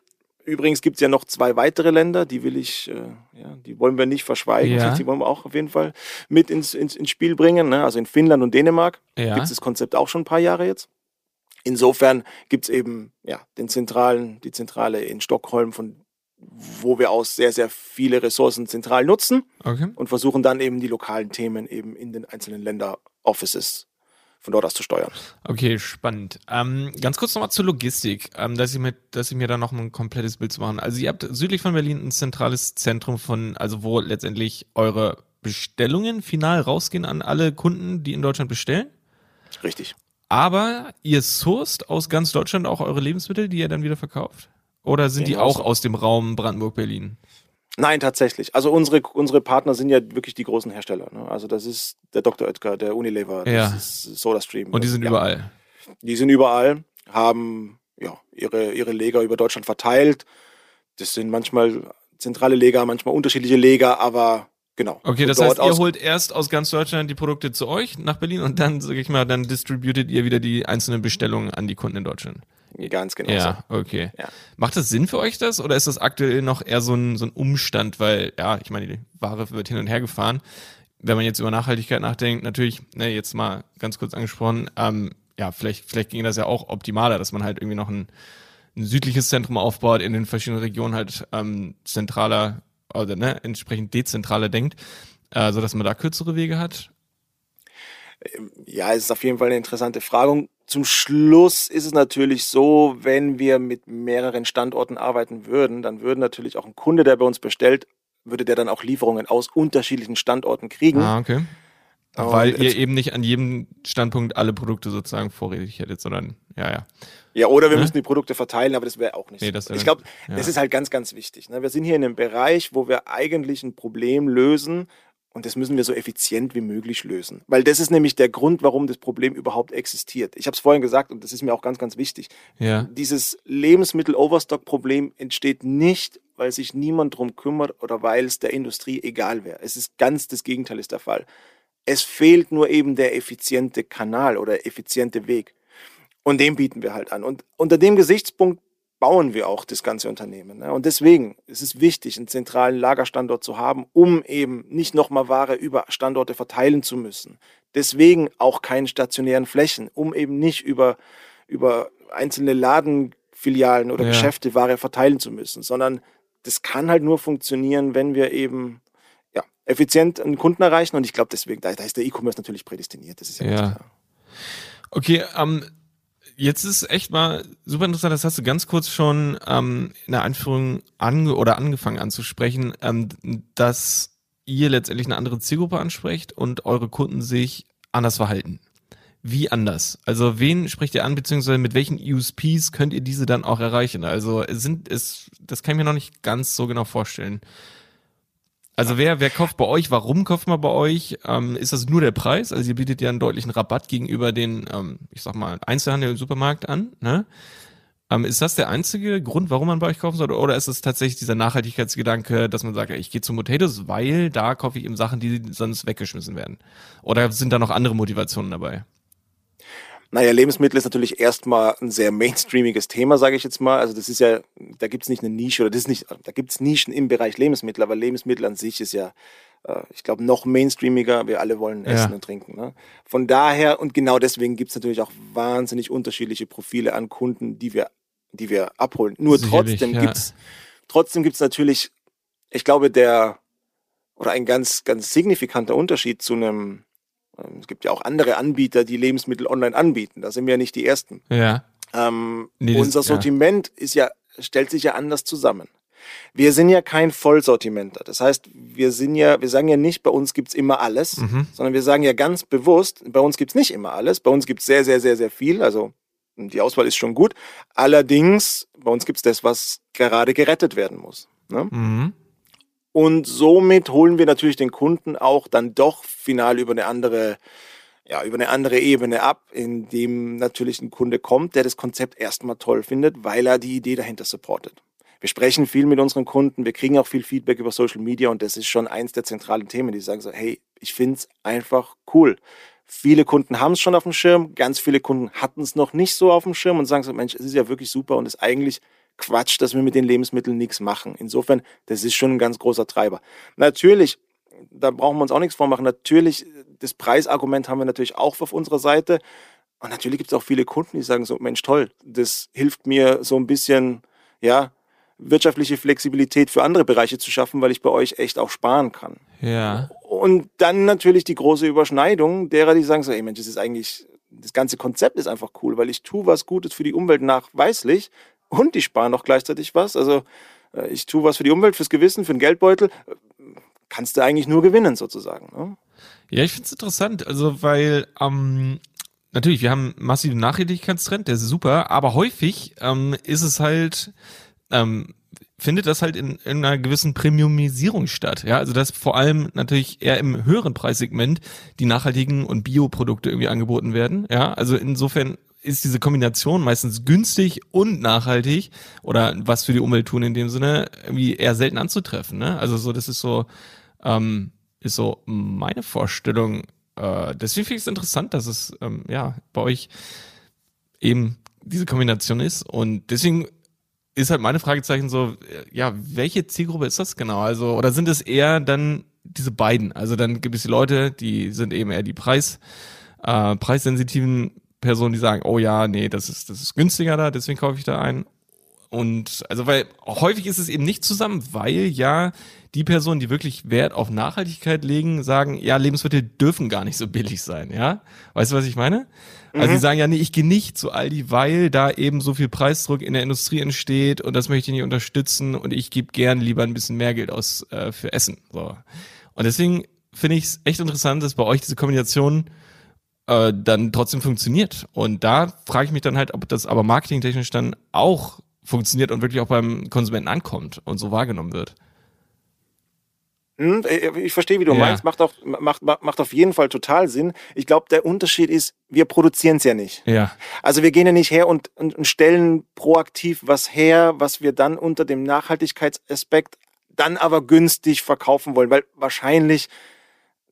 Übrigens gibt es ja noch zwei weitere Länder, die will ich, äh, ja, die wollen wir nicht verschweigen, ja. die wollen wir auch auf jeden Fall mit ins, ins, ins Spiel bringen. Ne? Also in Finnland und Dänemark ja. gibt es das Konzept auch schon ein paar Jahre jetzt. Insofern gibt es eben ja, den zentralen, die Zentrale in Stockholm, von wo wir aus sehr, sehr viele Ressourcen zentral nutzen okay. und versuchen dann eben die lokalen Themen eben in den einzelnen Länder-Offices von dort aus zu steuern. Okay, spannend. Ähm, ganz kurz nochmal zur Logistik, ähm, dass, ich mir, dass ich mir da noch ein komplettes Bild zu machen. Also ihr habt südlich von Berlin ein zentrales Zentrum von, also wo letztendlich eure Bestellungen final rausgehen an alle Kunden, die in Deutschland bestellen. Richtig. Aber ihr sourced aus ganz Deutschland auch eure Lebensmittel, die ihr dann wieder verkauft? Oder sind die auch aus dem Raum Brandenburg-Berlin? Nein, tatsächlich. Also unsere, unsere Partner sind ja wirklich die großen Hersteller. Ne? Also das ist der Dr. Oetker, der Unilever, das ja. ist SodaStream. Und die sind ja. überall. Die sind überall, haben ja, ihre, ihre Leger über Deutschland verteilt. Das sind manchmal zentrale Leger, manchmal unterschiedliche Leger, aber genau. Okay, das heißt, ihr holt erst aus ganz Deutschland die Produkte zu euch nach Berlin und dann, sag ich mal, dann distributet ihr wieder die einzelnen Bestellungen an die Kunden in Deutschland. Ganz genau. Ja, okay. Ja. Macht das Sinn für euch das oder ist das aktuell noch eher so ein, so ein Umstand, weil, ja, ich meine, die Ware wird hin und her gefahren. Wenn man jetzt über Nachhaltigkeit nachdenkt, natürlich, ne, jetzt mal ganz kurz angesprochen, ähm, ja, vielleicht, vielleicht ging das ja auch optimaler, dass man halt irgendwie noch ein, ein südliches Zentrum aufbaut, in den verschiedenen Regionen halt ähm, zentraler oder ne, entsprechend dezentraler denkt, äh, so dass man da kürzere Wege hat. Ja, es ist auf jeden Fall eine interessante Frage. Zum Schluss ist es natürlich so, wenn wir mit mehreren Standorten arbeiten würden, dann würden natürlich auch ein Kunde, der bei uns bestellt, würde der dann auch Lieferungen aus unterschiedlichen Standorten kriegen. Ah, okay. Weil ihr eben nicht an jedem Standpunkt alle Produkte sozusagen vorrätig hättet, sondern ja, ja. Ja, oder wir ne? müssen die Produkte verteilen, aber das wäre auch nicht nee, so. Ich glaube, ja. das ist halt ganz, ganz wichtig. Ne? Wir sind hier in einem Bereich, wo wir eigentlich ein Problem lösen und das müssen wir so effizient wie möglich lösen. Weil das ist nämlich der Grund, warum das Problem überhaupt existiert. Ich habe es vorhin gesagt und das ist mir auch ganz, ganz wichtig. Ja. Dieses Lebensmittel-Overstock-Problem entsteht nicht, weil sich niemand drum kümmert oder weil es der Industrie egal wäre. Es ist ganz das Gegenteil ist der Fall. Es fehlt nur eben der effiziente Kanal oder effiziente Weg. Und den bieten wir halt an. Und unter dem Gesichtspunkt bauen wir auch das ganze Unternehmen. Ne? Und deswegen ist es wichtig, einen zentralen Lagerstandort zu haben, um eben nicht nochmal Ware über Standorte verteilen zu müssen. Deswegen auch keine stationären Flächen, um eben nicht über, über einzelne Ladenfilialen oder ja. Geschäfte Ware verteilen zu müssen, sondern das kann halt nur funktionieren, wenn wir eben ja, effizient einen Kunden erreichen. Und ich glaube, deswegen, da, da ist der E-Commerce natürlich prädestiniert. Das ist ja, ja. klar. Okay, ähm, jetzt ist echt mal super interessant, das hast du ganz kurz schon ähm, in der Einführung ange oder angefangen anzusprechen, ähm, dass ihr letztendlich eine andere Zielgruppe ansprecht und eure Kunden sich anders verhalten. Wie anders? Also wen sprecht ihr an, beziehungsweise mit welchen USPs könnt ihr diese dann auch erreichen? Also sind es, das kann ich mir noch nicht ganz so genau vorstellen. Also wer, wer kauft bei euch? Warum kauft man bei euch? Ähm, ist das nur der Preis? Also ihr bietet ja einen deutlichen Rabatt gegenüber den, ähm, ich sag mal, Einzelhandel im Supermarkt an. Ne? Ähm, ist das der einzige Grund, warum man bei euch kaufen sollte? Oder ist es tatsächlich dieser Nachhaltigkeitsgedanke, dass man sagt, ich gehe zu Potatoes, weil da kaufe ich eben Sachen, die sonst weggeschmissen werden? Oder sind da noch andere Motivationen dabei? Naja, Lebensmittel ist natürlich erstmal ein sehr mainstreamiges Thema, sage ich jetzt mal. Also das ist ja, da gibt es nicht eine Nische oder das ist nicht, da gibt es Nischen im Bereich Lebensmittel, aber Lebensmittel an sich ist ja, äh, ich glaube, noch mainstreamiger. Wir alle wollen essen ja. und trinken. Ne? Von daher und genau deswegen gibt es natürlich auch wahnsinnig unterschiedliche Profile an Kunden, die wir, die wir abholen. Nur Sicherlich, trotzdem ja. gibt's, trotzdem gibt's natürlich, ich glaube, der oder ein ganz, ganz signifikanter Unterschied zu einem es gibt ja auch andere Anbieter, die Lebensmittel online anbieten. Da sind wir ja nicht die Ersten. Ja. Ähm, nee, unser das, Sortiment ja. ist ja, stellt sich ja anders zusammen. Wir sind ja kein Vollsortimenter. Das heißt, wir sind ja, wir sagen ja nicht, bei uns gibt's immer alles, mhm. sondern wir sagen ja ganz bewusst, bei uns gibt's nicht immer alles. Bei uns gibt's sehr, sehr, sehr, sehr viel. Also die Auswahl ist schon gut. Allerdings, bei uns gibt's das, was gerade gerettet werden muss. Ne? Mhm. Und somit holen wir natürlich den Kunden auch dann doch final über eine andere, ja, über eine andere Ebene ab, indem natürlich ein Kunde kommt, der das Konzept erstmal toll findet, weil er die Idee dahinter supportet. Wir sprechen viel mit unseren Kunden, wir kriegen auch viel Feedback über Social Media und das ist schon eins der zentralen Themen, die sagen so, hey, ich find's einfach cool. Viele Kunden haben es schon auf dem Schirm, ganz viele Kunden hatten es noch nicht so auf dem Schirm und sagen so, Mensch, es ist ja wirklich super und ist eigentlich Quatsch, dass wir mit den Lebensmitteln nichts machen. Insofern, das ist schon ein ganz großer Treiber. Natürlich, da brauchen wir uns auch nichts vormachen. Natürlich, das Preisargument haben wir natürlich auch auf unserer Seite. Und natürlich gibt es auch viele Kunden, die sagen so, Mensch, toll, das hilft mir so ein bisschen, ja, wirtschaftliche Flexibilität für andere Bereiche zu schaffen, weil ich bei euch echt auch sparen kann. Ja. Und dann natürlich die große Überschneidung derer, die sagen so, ey Mensch, das ist eigentlich, das ganze Konzept ist einfach cool, weil ich tue was Gutes für die Umwelt nachweislich und ich spare noch gleichzeitig was. Also äh, ich tue was für die Umwelt, fürs Gewissen, für den Geldbeutel. Kannst du eigentlich nur gewinnen sozusagen. Ne? Ja, ich finde es interessant, also weil ähm, natürlich, wir haben massiven Nachhaltigkeitstrend, der ist super, aber häufig ähm, ist es halt ähm, findet das halt in, in einer gewissen Premiumisierung statt. Ja, also dass vor allem natürlich eher im höheren Preissegment die nachhaltigen und Bioprodukte irgendwie angeboten werden. Ja, also insofern ist diese Kombination meistens günstig und nachhaltig oder was für die Umwelt tun in dem Sinne irgendwie eher selten anzutreffen. Ne? Also so, das ist so, ähm, ist so meine Vorstellung. Äh, deswegen finde ich es interessant, dass es ähm, ja bei euch eben diese Kombination ist und deswegen ist halt meine Fragezeichen so, ja, welche Zielgruppe ist das genau? Also, oder sind es eher dann diese beiden? Also dann gibt es die Leute, die sind eben eher die Preis, äh, preissensitiven Personen, die sagen, oh ja, nee, das ist, das ist günstiger da, deswegen kaufe ich da ein. Und also, weil häufig ist es eben nicht zusammen, weil ja die Personen, die wirklich Wert auf Nachhaltigkeit legen, sagen, ja, Lebensmittel dürfen gar nicht so billig sein, ja? Weißt du, was ich meine? Also mhm. die sagen ja, nee, ich gehe nicht zu Aldi, weil da eben so viel Preisdruck in der Industrie entsteht und das möchte ich nicht unterstützen und ich gebe gern lieber ein bisschen mehr Geld aus äh, für Essen. So. Und deswegen finde ich es echt interessant, dass bei euch diese Kombination äh, dann trotzdem funktioniert. Und da frage ich mich dann halt, ob das aber marketingtechnisch dann auch funktioniert und wirklich auch beim Konsumenten ankommt und so wahrgenommen wird. Hm, äh, ich verstehe, wie du ja. meinst. Macht, auch, macht, macht auf jeden Fall total Sinn. Ich glaube, der Unterschied ist, wir produzieren es ja nicht. Ja. Also wir gehen ja nicht her und, und, und stellen proaktiv was her, was wir dann unter dem Nachhaltigkeitsaspekt dann aber günstig verkaufen wollen, weil wahrscheinlich,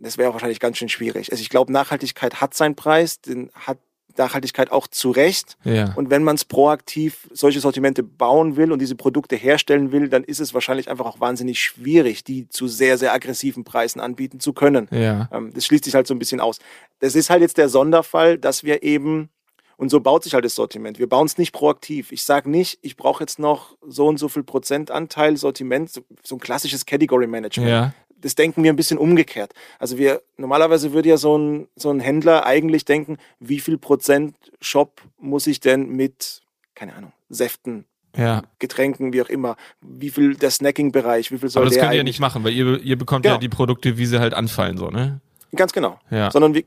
das wäre wahrscheinlich ganz schön schwierig. Also ich glaube, Nachhaltigkeit hat seinen Preis, den hat Nachhaltigkeit auch zu Recht. Ja. Und wenn man es proaktiv solche Sortimente bauen will und diese Produkte herstellen will, dann ist es wahrscheinlich einfach auch wahnsinnig schwierig, die zu sehr, sehr aggressiven Preisen anbieten zu können. Ja. Ähm, das schließt sich halt so ein bisschen aus. Das ist halt jetzt der Sonderfall, dass wir eben und so baut sich halt das Sortiment. Wir bauen es nicht proaktiv. Ich sage nicht, ich brauche jetzt noch so und so viel Prozentanteil Sortiment, so, so ein klassisches Category Management. Ja das denken wir ein bisschen umgekehrt. Also wir, normalerweise würde ja so ein, so ein Händler eigentlich denken, wie viel Prozent Shop muss ich denn mit, keine Ahnung, Säften, ja. Getränken, wie auch immer, wie viel der Snacking-Bereich, wie viel soll Aber das könnt ihr ja nicht machen, weil ihr, ihr bekommt genau. ja die Produkte, wie sie halt anfallen, so, ne? Ganz genau. Ja. Sondern wir,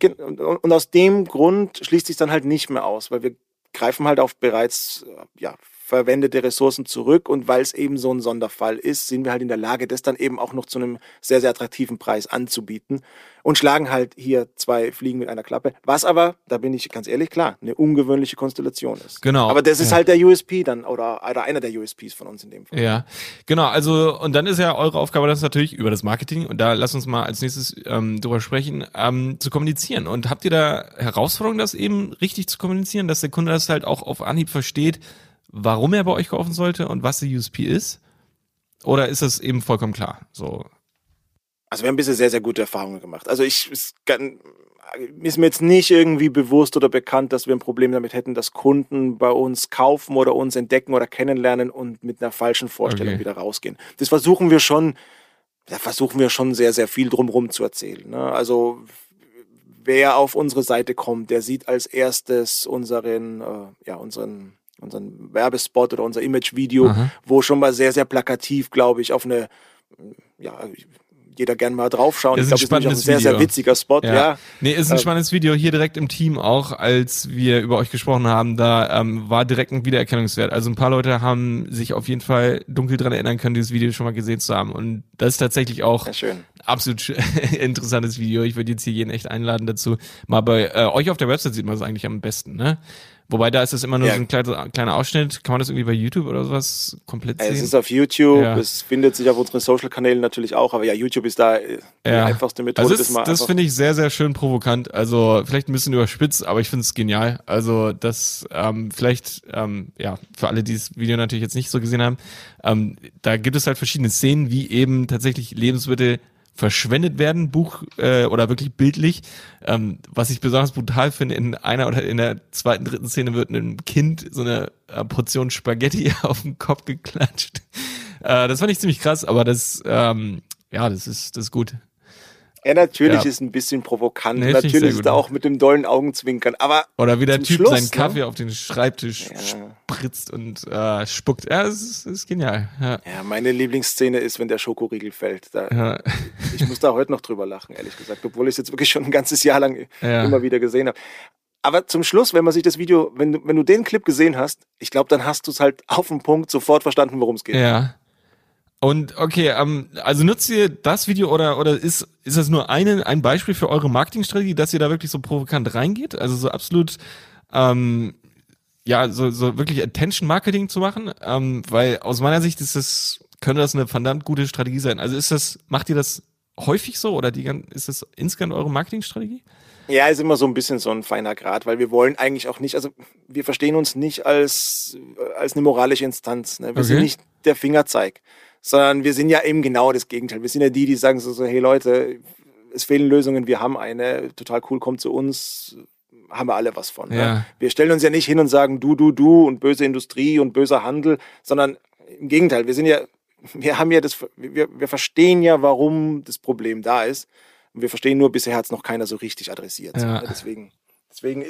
und aus dem Grund schließt sich dann halt nicht mehr aus, weil wir greifen halt auf bereits ja, verwendete Ressourcen zurück und weil es eben so ein Sonderfall ist, sind wir halt in der Lage, das dann eben auch noch zu einem sehr, sehr attraktiven Preis anzubieten und schlagen halt hier zwei Fliegen mit einer Klappe, was aber, da bin ich ganz ehrlich, klar, eine ungewöhnliche Konstellation ist. Genau. Aber das ist ja. halt der USP dann oder, oder einer der USPs von uns in dem Fall. Ja, genau, also und dann ist ja eure Aufgabe das natürlich über das Marketing und da lass uns mal als nächstes ähm, drüber sprechen, ähm, zu kommunizieren und habt ihr da Herausforderungen, das eben richtig zu kommunizieren, dass der Kunde das halt auch auf Anhieb versteht, warum er bei euch kaufen sollte und was die USP ist? Oder ist das eben vollkommen klar? So. Also wir haben bisher sehr, sehr gute Erfahrungen gemacht. Also ich kann, ist mir jetzt nicht irgendwie bewusst oder bekannt, dass wir ein Problem damit hätten, dass Kunden bei uns kaufen oder uns entdecken oder kennenlernen und mit einer falschen Vorstellung okay. wieder rausgehen. Das versuchen wir schon, da versuchen wir schon sehr, sehr viel drumherum zu erzählen. Ne? Also wer auf unsere Seite kommt, der sieht als erstes unseren, äh, ja, unseren unseren Werbespot oder unser Imagevideo, wo schon mal sehr, sehr plakativ, glaube ich, auf eine, ja, jeder gern mal draufschauen. Ist ich glaube, das ist ein sehr, Video. sehr witziger Spot. Ja. ja. Nee, ist ein ähm, spannendes Video hier direkt im Team auch, als wir über euch gesprochen haben, da ähm, war direkt ein Wiedererkennungswert. Also ein paar Leute haben sich auf jeden Fall dunkel dran erinnern können, dieses Video schon mal gesehen zu haben. Und das ist tatsächlich auch absolut interessantes Video. Ich würde jetzt hier jeden echt einladen dazu. Mal bei äh, euch auf der Website sieht man es eigentlich am besten, ne? Wobei da ist es immer nur ja. so ein kleiner, kleiner Ausschnitt. Kann man das irgendwie bei YouTube oder sowas komplett sehen? Es ist auf YouTube, ja. es findet sich auf unseren Social-Kanälen natürlich auch, aber ja, YouTube ist da die ja. einfachste Methode. Also das, das finde ich sehr, sehr schön provokant. Also vielleicht ein bisschen überspitzt, aber ich finde es genial. Also das ähm, vielleicht, ähm, ja, für alle, die das Video natürlich jetzt nicht so gesehen haben, ähm, da gibt es halt verschiedene Szenen, wie eben tatsächlich Lebensmittel verschwendet werden, Buch äh, oder wirklich bildlich. Ähm, was ich besonders brutal finde, in einer oder in der zweiten, dritten Szene wird einem Kind so eine äh, Portion Spaghetti auf den Kopf geklatscht. Äh, das fand ich ziemlich krass, aber das, ähm, ja, das ist, das ist gut. Ja, natürlich ja. ist ein bisschen provokant. Nee, natürlich ist er auch mit dem dollen Augenzwinkern. Aber Oder wie der Typ Schluss, seinen ne? Kaffee auf den Schreibtisch ja. spritzt und äh, spuckt. Ja, das ist, ist genial. Ja. ja. meine Lieblingsszene ist, wenn der Schokoriegel fällt. Da, Ich muss da heute noch drüber lachen, ehrlich gesagt, obwohl ich es jetzt wirklich schon ein ganzes Jahr lang immer wieder gesehen habe. Aber zum Schluss, wenn man sich das Video, wenn du, wenn du den Clip gesehen hast, ich glaube, dann hast du es halt auf den Punkt sofort verstanden, worum es geht. Ja. Und okay, ähm, also nutzt ihr das Video oder oder ist ist das nur eine, ein Beispiel für eure Marketingstrategie, dass ihr da wirklich so provokant reingeht? Also so absolut ähm, ja, so, so wirklich Attention Marketing zu machen, ähm, weil aus meiner Sicht ist das könnte das eine verdammt gute Strategie sein. Also ist das macht ihr das häufig so oder die ist das insgesamt eure Marketingstrategie? Ja, ist immer so ein bisschen so ein feiner Grad, weil wir wollen eigentlich auch nicht, also wir verstehen uns nicht als, als eine moralische Instanz. Ne? Wir okay. sind nicht der Fingerzeig sondern wir sind ja eben genau das Gegenteil. Wir sind ja die, die sagen so, so hey Leute, es fehlen Lösungen, wir haben eine, total cool, kommt zu uns, haben wir alle was von. Ne? Ja. Ne? Wir stellen uns ja nicht hin und sagen du, du, du und böse Industrie und böser Handel, sondern im Gegenteil, wir sind ja, wir haben ja das, wir, wir verstehen ja, warum das Problem da ist. Und wir verstehen nur, bisher hat es noch keiner so richtig adressiert. Ja. Ne? Deswegen Deswegen,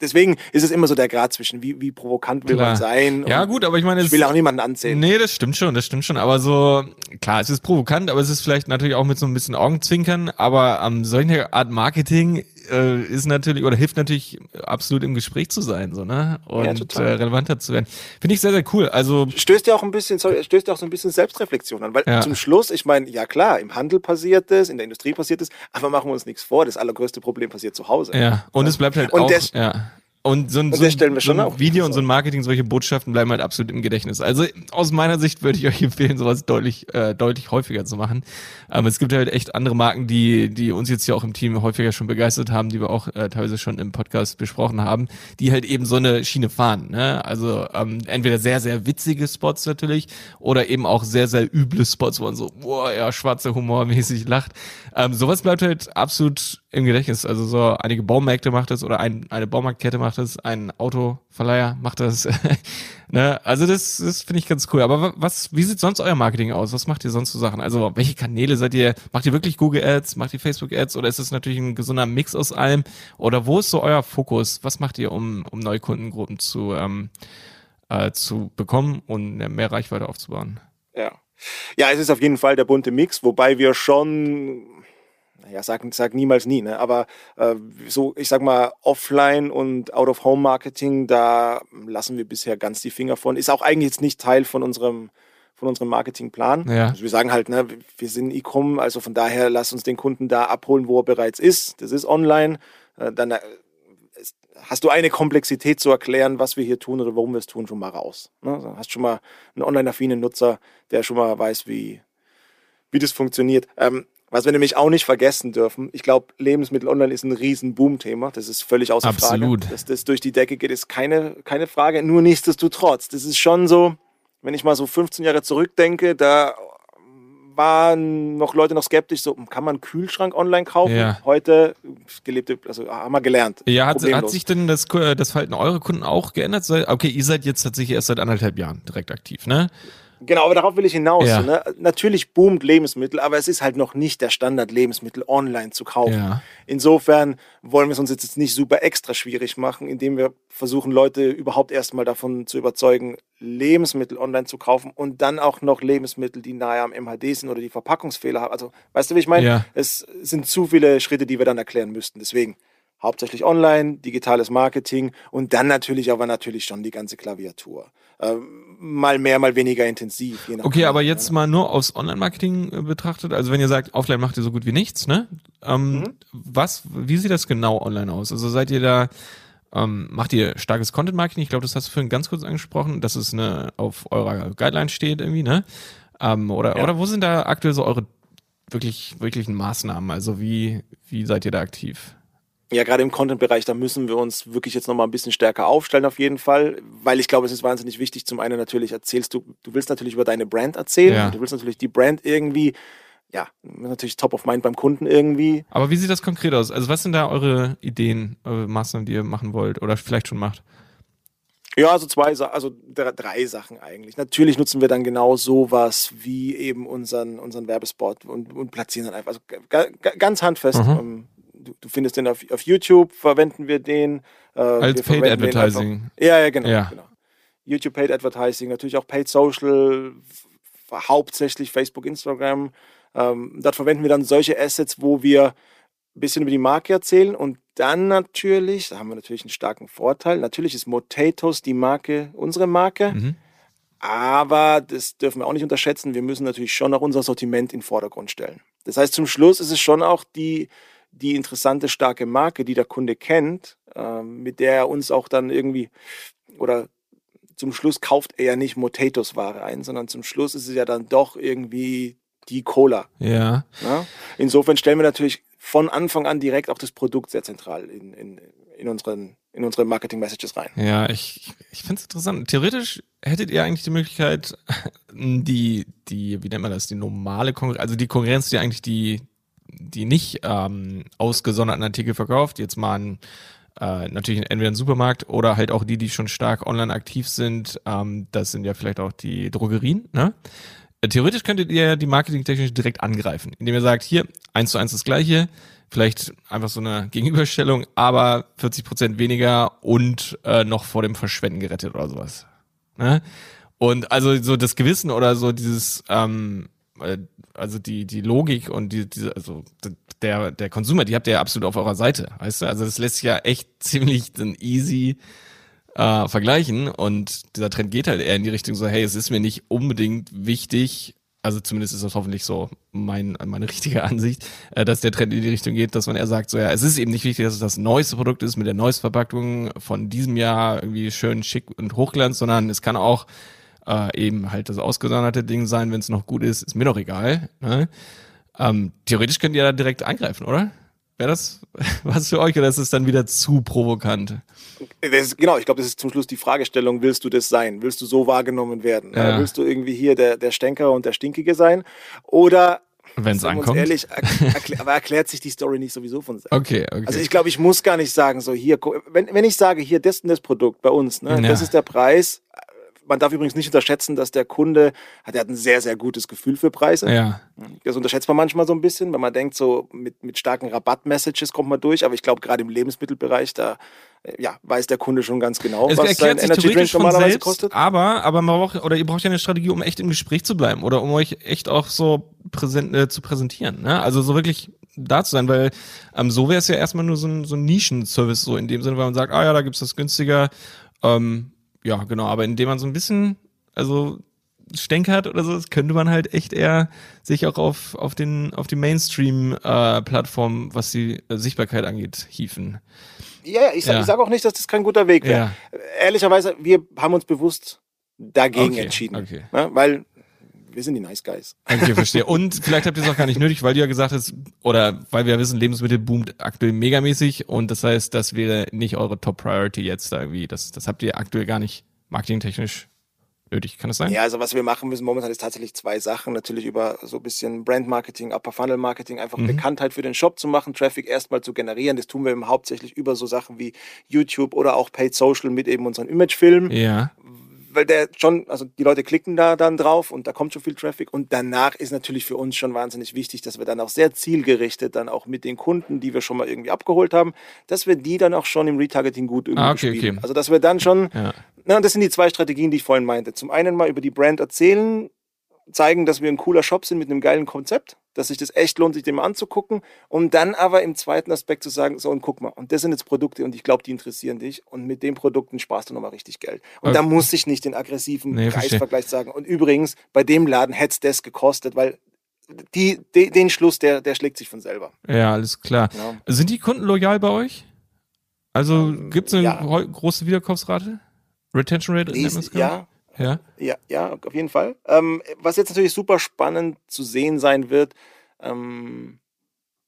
deswegen ist es immer so der Grad zwischen, wie, wie provokant will klar. man sein. Ja, gut, aber ich meine, ich will auch niemanden anzählen. Nee, das stimmt schon, das stimmt schon. Aber so, klar, es ist provokant, aber es ist vielleicht natürlich auch mit so ein bisschen Augenzwinkern. Aber ähm, solche Art Marketing äh, ist natürlich oder hilft natürlich absolut im Gespräch zu sein, so, ne? Und ja, äh, relevanter zu werden. Finde ich sehr, sehr cool. Also stößt ja auch ein bisschen, sorry, stößt ja auch so ein bisschen Selbstreflexion an, weil ja. zum Schluss, ich meine, ja klar, im Handel passiert es, in der Industrie passiert es, aber machen wir uns nichts vor, das allergrößte Problem passiert zu Hause. Ja, und ja. es bleibt halt und auch, ja. Und so ein, so ein, so ein Video und so ein Marketing, solche Botschaften bleiben halt absolut im Gedächtnis. Also aus meiner Sicht würde ich euch empfehlen, sowas deutlich, äh, deutlich häufiger zu machen. Aber es gibt halt echt andere Marken, die, die uns jetzt hier auch im Team häufiger schon begeistert haben, die wir auch äh, teilweise schon im Podcast besprochen haben, die halt eben so eine Schiene fahren. Ne? Also ähm, entweder sehr, sehr witzige Spots natürlich oder eben auch sehr, sehr üble Spots, wo man so, boah, ja, schwarzer Humor mäßig lacht. Ähm, sowas bleibt halt absolut im Gedächtnis. Also so einige Baumärkte macht es oder ein, eine Baumarktkette macht es, ein Autoverleiher macht das. ne? Also das, das finde ich ganz cool. Aber was, wie sieht sonst euer Marketing aus? Was macht ihr sonst so Sachen? Also welche Kanäle seid ihr? Macht ihr wirklich Google Ads? Macht ihr Facebook Ads? Oder ist es natürlich ein gesunder Mix aus allem? Oder wo ist so euer Fokus? Was macht ihr, um, um Neukundengruppen zu, ähm, äh, zu bekommen und mehr Reichweite aufzubauen? Ja. Ja, es ist auf jeden Fall der bunte Mix, wobei wir schon ja, sag, sag niemals nie, ne? aber äh, so, ich sag mal, Offline- und Out-of-Home-Marketing, da lassen wir bisher ganz die Finger von. Ist auch eigentlich jetzt nicht Teil von unserem, von unserem Marketingplan. Ja. Also wir sagen halt, ne, wir sind E-Com, also von daher lass uns den Kunden da abholen, wo er bereits ist. Das ist online. Äh, dann äh, hast du eine Komplexität zu erklären, was wir hier tun oder warum wir es tun, schon mal raus. Ne? Also hast schon mal einen online-affinen Nutzer, der schon mal weiß, wie, wie das funktioniert. Ähm, was wir nämlich auch nicht vergessen dürfen, ich glaube, Lebensmittel online ist ein riesen Boom-Thema. Das ist völlig außer Absolut. Frage. Dass das durch die Decke geht, ist keine, keine Frage. Nur nichtsdestotrotz. Das ist schon so, wenn ich mal so 15 Jahre zurückdenke, da waren noch Leute noch skeptisch, so kann man einen Kühlschrank online kaufen? Ja. Heute gelebte, also haben wir gelernt. Ja, hat, hat sich denn das, das Verhalten eurer Kunden auch geändert? Okay, ihr seid jetzt tatsächlich erst seit anderthalb Jahren direkt aktiv, ne? Genau, aber darauf will ich hinaus. Ja. Ne? Natürlich boomt Lebensmittel, aber es ist halt noch nicht der Standard, Lebensmittel online zu kaufen. Ja. Insofern wollen wir es uns jetzt nicht super extra schwierig machen, indem wir versuchen, Leute überhaupt erstmal davon zu überzeugen, Lebensmittel online zu kaufen und dann auch noch Lebensmittel, die nahe am MHD sind oder die Verpackungsfehler haben. Also, weißt du, wie ich meine? Ja. Es sind zu viele Schritte, die wir dann erklären müssten. Deswegen hauptsächlich online, digitales Marketing und dann natürlich aber natürlich schon die ganze Klaviatur. Ähm, mal mehr, mal weniger intensiv. okay, aber jetzt ja. mal nur aufs Online-Marketing äh, betrachtet. Also wenn ihr sagt, offline macht ihr so gut wie nichts, ne? Ähm, mhm. Was, wie sieht das genau online aus? Also seid ihr da, ähm, macht ihr starkes Content-Marketing? Ich glaube, das hast du vorhin ganz kurz angesprochen, dass es eine, auf eurer Guideline steht irgendwie, ne? Ähm, oder, ja. oder wo sind da aktuell so eure wirklich, wirklichen Maßnahmen? Also wie, wie seid ihr da aktiv? Ja, gerade im Content-Bereich, da müssen wir uns wirklich jetzt nochmal ein bisschen stärker aufstellen auf jeden Fall, weil ich glaube, es ist wahnsinnig wichtig. Zum einen natürlich erzählst du, du willst natürlich über deine Brand erzählen, ja. du willst natürlich die Brand irgendwie, ja, natürlich top of mind beim Kunden irgendwie. Aber wie sieht das konkret aus? Also was sind da eure Ideen, eure Maßnahmen, die ihr machen wollt oder vielleicht schon macht? Ja, also zwei, also drei Sachen eigentlich. Natürlich nutzen wir dann genau sowas wie eben unseren, unseren Werbespot und, und platzieren dann einfach, also ganz handfest. Mhm. Ähm, du, du findest den auf, auf YouTube, verwenden wir den. Äh, Als Paid Advertising. ja, ja, genau, ja. genau. YouTube Paid Advertising, natürlich auch Paid Social, hauptsächlich Facebook, Instagram. Ähm, dort verwenden wir dann solche Assets, wo wir ein bisschen über die Marke erzählen und dann natürlich, da haben wir natürlich einen starken Vorteil, natürlich ist Motatos die Marke, unsere Marke, mhm. aber das dürfen wir auch nicht unterschätzen, wir müssen natürlich schon auch unser Sortiment in den Vordergrund stellen. Das heißt, zum Schluss ist es schon auch die, die interessante, starke Marke, die der Kunde kennt, äh, mit der er uns auch dann irgendwie oder zum Schluss kauft er ja nicht Motatos Ware ein, sondern zum Schluss ist es ja dann doch irgendwie die Cola. Ja. ja? Insofern stellen wir natürlich von Anfang an direkt auch das Produkt sehr zentral in, in, in unseren in unsere Marketing-Messages rein. Ja, ich, ich finde es interessant. Theoretisch hättet ihr eigentlich die Möglichkeit, die, die, wie nennt man das, die normale Konkurrenz, also die Konkurrenz, die eigentlich die, die nicht ähm, ausgesonderten Artikel verkauft, jetzt mal ein, äh, natürlich entweder ein Supermarkt oder halt auch die, die schon stark online aktiv sind, ähm, das sind ja vielleicht auch die Drogerien, ne? Äh, theoretisch könntet ihr die marketingtechnisch direkt angreifen, indem ihr sagt, hier, eins zu eins das gleiche, vielleicht einfach so eine Gegenüberstellung, aber 40 Prozent weniger und äh, noch vor dem Verschwenden gerettet oder sowas. Ne? Und also so das Gewissen oder so dieses, ähm, äh, also die die Logik und die diese also der der Konsumer, die habt ihr ja absolut auf eurer Seite, weißt du? Also das lässt sich ja echt ziemlich dann easy äh, vergleichen und dieser Trend geht halt eher in die Richtung so, hey, es ist mir nicht unbedingt wichtig, also zumindest ist das hoffentlich so mein, meine richtige Ansicht, äh, dass der Trend in die Richtung geht, dass man eher sagt, so ja, es ist eben nicht wichtig, dass es das neueste Produkt ist mit der neuesten Verpackung von diesem Jahr irgendwie schön schick und hochglanz, sondern es kann auch äh, eben halt das ausgesonderte Ding sein, wenn es noch gut ist, ist mir doch egal. Ne? Ähm, theoretisch könnt ihr da direkt eingreifen, oder? Wäre das was für euch oder ist es dann wieder zu provokant? Ist, genau, ich glaube, das ist zum Schluss die Fragestellung, willst du das sein? Willst du so wahrgenommen werden? Ja. Willst du irgendwie hier der, der Stänker und der Stinkige sein? Oder wenn es ankommt. ehrlich, erklär, aber erklärt sich die Story nicht sowieso von selbst. Okay, okay. Also ich glaube, ich muss gar nicht sagen, so hier, wenn, wenn ich sage, hier, das und das Produkt bei uns, ne, ja. das ist der Preis, man darf übrigens nicht unterschätzen, dass der Kunde hat, der hat ein sehr, sehr gutes Gefühl für Preise. Ja. Das unterschätzt man manchmal so ein bisschen, wenn man denkt, so mit, mit starken Rabattmessages kommt man durch. Aber ich glaube, gerade im Lebensmittelbereich, da äh, ja, weiß der Kunde schon ganz genau, es was sein Energy Drink normalerweise selbst, kostet. Aber, aber man braucht, oder ihr braucht ja eine Strategie, um echt im Gespräch zu bleiben oder um euch echt auch so präsent, äh, zu präsentieren. Ne? Also so wirklich da zu sein, weil ähm, so wäre es ja erstmal nur so ein, so ein Nischenservice, so in dem Sinne, weil man sagt, ah ja, da gibt's das günstiger. Ähm, ja, genau, aber indem man so ein bisschen, also stänkert oder so, das könnte man halt echt eher sich auch auf, auf den, auf die Mainstream-Plattform, äh, was die äh, Sichtbarkeit angeht, hieven. Ja, ich, ja. ich sage auch nicht, dass das kein guter Weg wäre. Ja. Ehrlicherweise, wir haben uns bewusst dagegen okay, entschieden. Okay. Ne? Weil wir sind die Nice Guys. Okay, verstehe. Und vielleicht habt ihr es auch gar nicht nötig, weil du ja gesagt hast, oder weil wir ja wissen, Lebensmittel boomt aktuell megamäßig und das heißt, das wäre nicht eure Top Priority jetzt irgendwie. Das, das habt ihr aktuell gar nicht marketingtechnisch nötig. Kann das sein? Ja, also was wir machen müssen momentan ist tatsächlich zwei Sachen. Natürlich über so ein bisschen Brand Marketing, Upper Funnel Marketing, einfach mhm. Bekanntheit für den Shop zu machen, Traffic erstmal zu generieren. Das tun wir eben hauptsächlich über so Sachen wie YouTube oder auch Paid Social mit eben unseren Imagefilmen. Ja weil der schon, also die Leute klicken da dann drauf und da kommt schon viel Traffic. Und danach ist natürlich für uns schon wahnsinnig wichtig, dass wir dann auch sehr zielgerichtet dann auch mit den Kunden, die wir schon mal irgendwie abgeholt haben, dass wir die dann auch schon im Retargeting gut irgendwie ah, okay, spielen. Okay. Also dass wir dann schon, ja. na, das sind die zwei Strategien, die ich vorhin meinte. Zum einen mal über die Brand erzählen, zeigen, dass wir ein cooler Shop sind mit einem geilen Konzept, dass sich das echt lohnt, sich dem anzugucken, um dann aber im zweiten Aspekt zu sagen, so und guck mal, und das sind jetzt Produkte und ich glaube, die interessieren dich und mit den Produkten sparst du nochmal richtig Geld. Und okay. da muss ich nicht den aggressiven nee, Preisvergleich sagen. Und übrigens, bei dem Laden hätte es das gekostet, weil die, die, den Schluss, der, der schlägt sich von selber. Ja, alles klar. Ja. Sind die Kunden loyal bei euch? Also ähm, gibt es eine ja. große Wiederkaufsrate? Retention Rate? Dies, ja, ja? Ja, ja auf jeden Fall. Ähm, was jetzt natürlich super spannend zu sehen sein wird, ähm,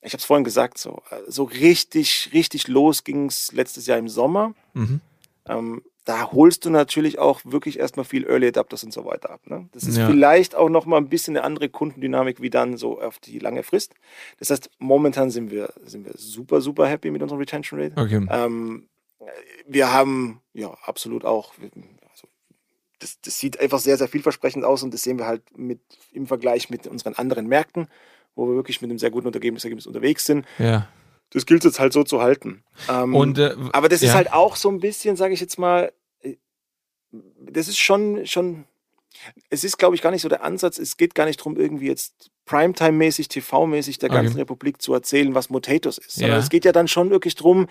ich habe es vorhin gesagt, so, äh, so richtig, richtig los ging es letztes Jahr im Sommer. Mhm. Ähm, da holst du natürlich auch wirklich erstmal viel Early Adapters und so weiter ab. Ne? Das ist ja. vielleicht auch nochmal ein bisschen eine andere Kundendynamik wie dann so auf die lange Frist. Das heißt, momentan sind wir, sind wir super, super happy mit unserer Retention Rate. Okay. Ähm, wir haben ja absolut auch, das, das sieht einfach sehr, sehr vielversprechend aus und das sehen wir halt mit, im Vergleich mit unseren anderen Märkten, wo wir wirklich mit einem sehr guten Ergebnis unterwegs sind. Ja. Das gilt jetzt halt so zu halten. Ähm, und, äh, aber das ja. ist halt auch so ein bisschen, sage ich jetzt mal, äh, das ist schon, schon, es ist, glaube ich, gar nicht so der Ansatz. Es geht gar nicht darum, irgendwie jetzt Primetime-mäßig, TV-mäßig der ganzen okay. Republik zu erzählen, was Motatos ist. Sondern ja. es geht ja dann schon wirklich darum,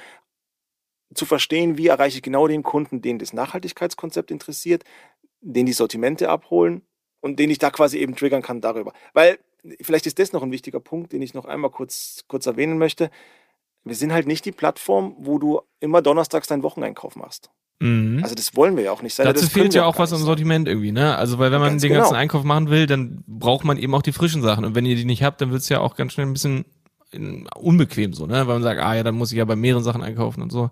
zu verstehen, wie erreiche ich genau den Kunden, den das Nachhaltigkeitskonzept interessiert, den die Sortimente abholen und den ich da quasi eben triggern kann darüber. Weil vielleicht ist das noch ein wichtiger Punkt, den ich noch einmal kurz, kurz erwähnen möchte. Wir sind halt nicht die Plattform, wo du immer donnerstags deinen Wocheneinkauf machst. Mhm. Also das wollen wir ja auch nicht sein. Dazu fehlt ja auch was im Sortiment irgendwie, ne? Also weil wenn man ganz den ganzen genau. Einkauf machen will, dann braucht man eben auch die frischen Sachen. Und wenn ihr die nicht habt, dann wird es ja auch ganz schnell ein bisschen unbequem so, ne? Weil man sagt, ah ja, dann muss ich ja bei mehreren Sachen einkaufen und so.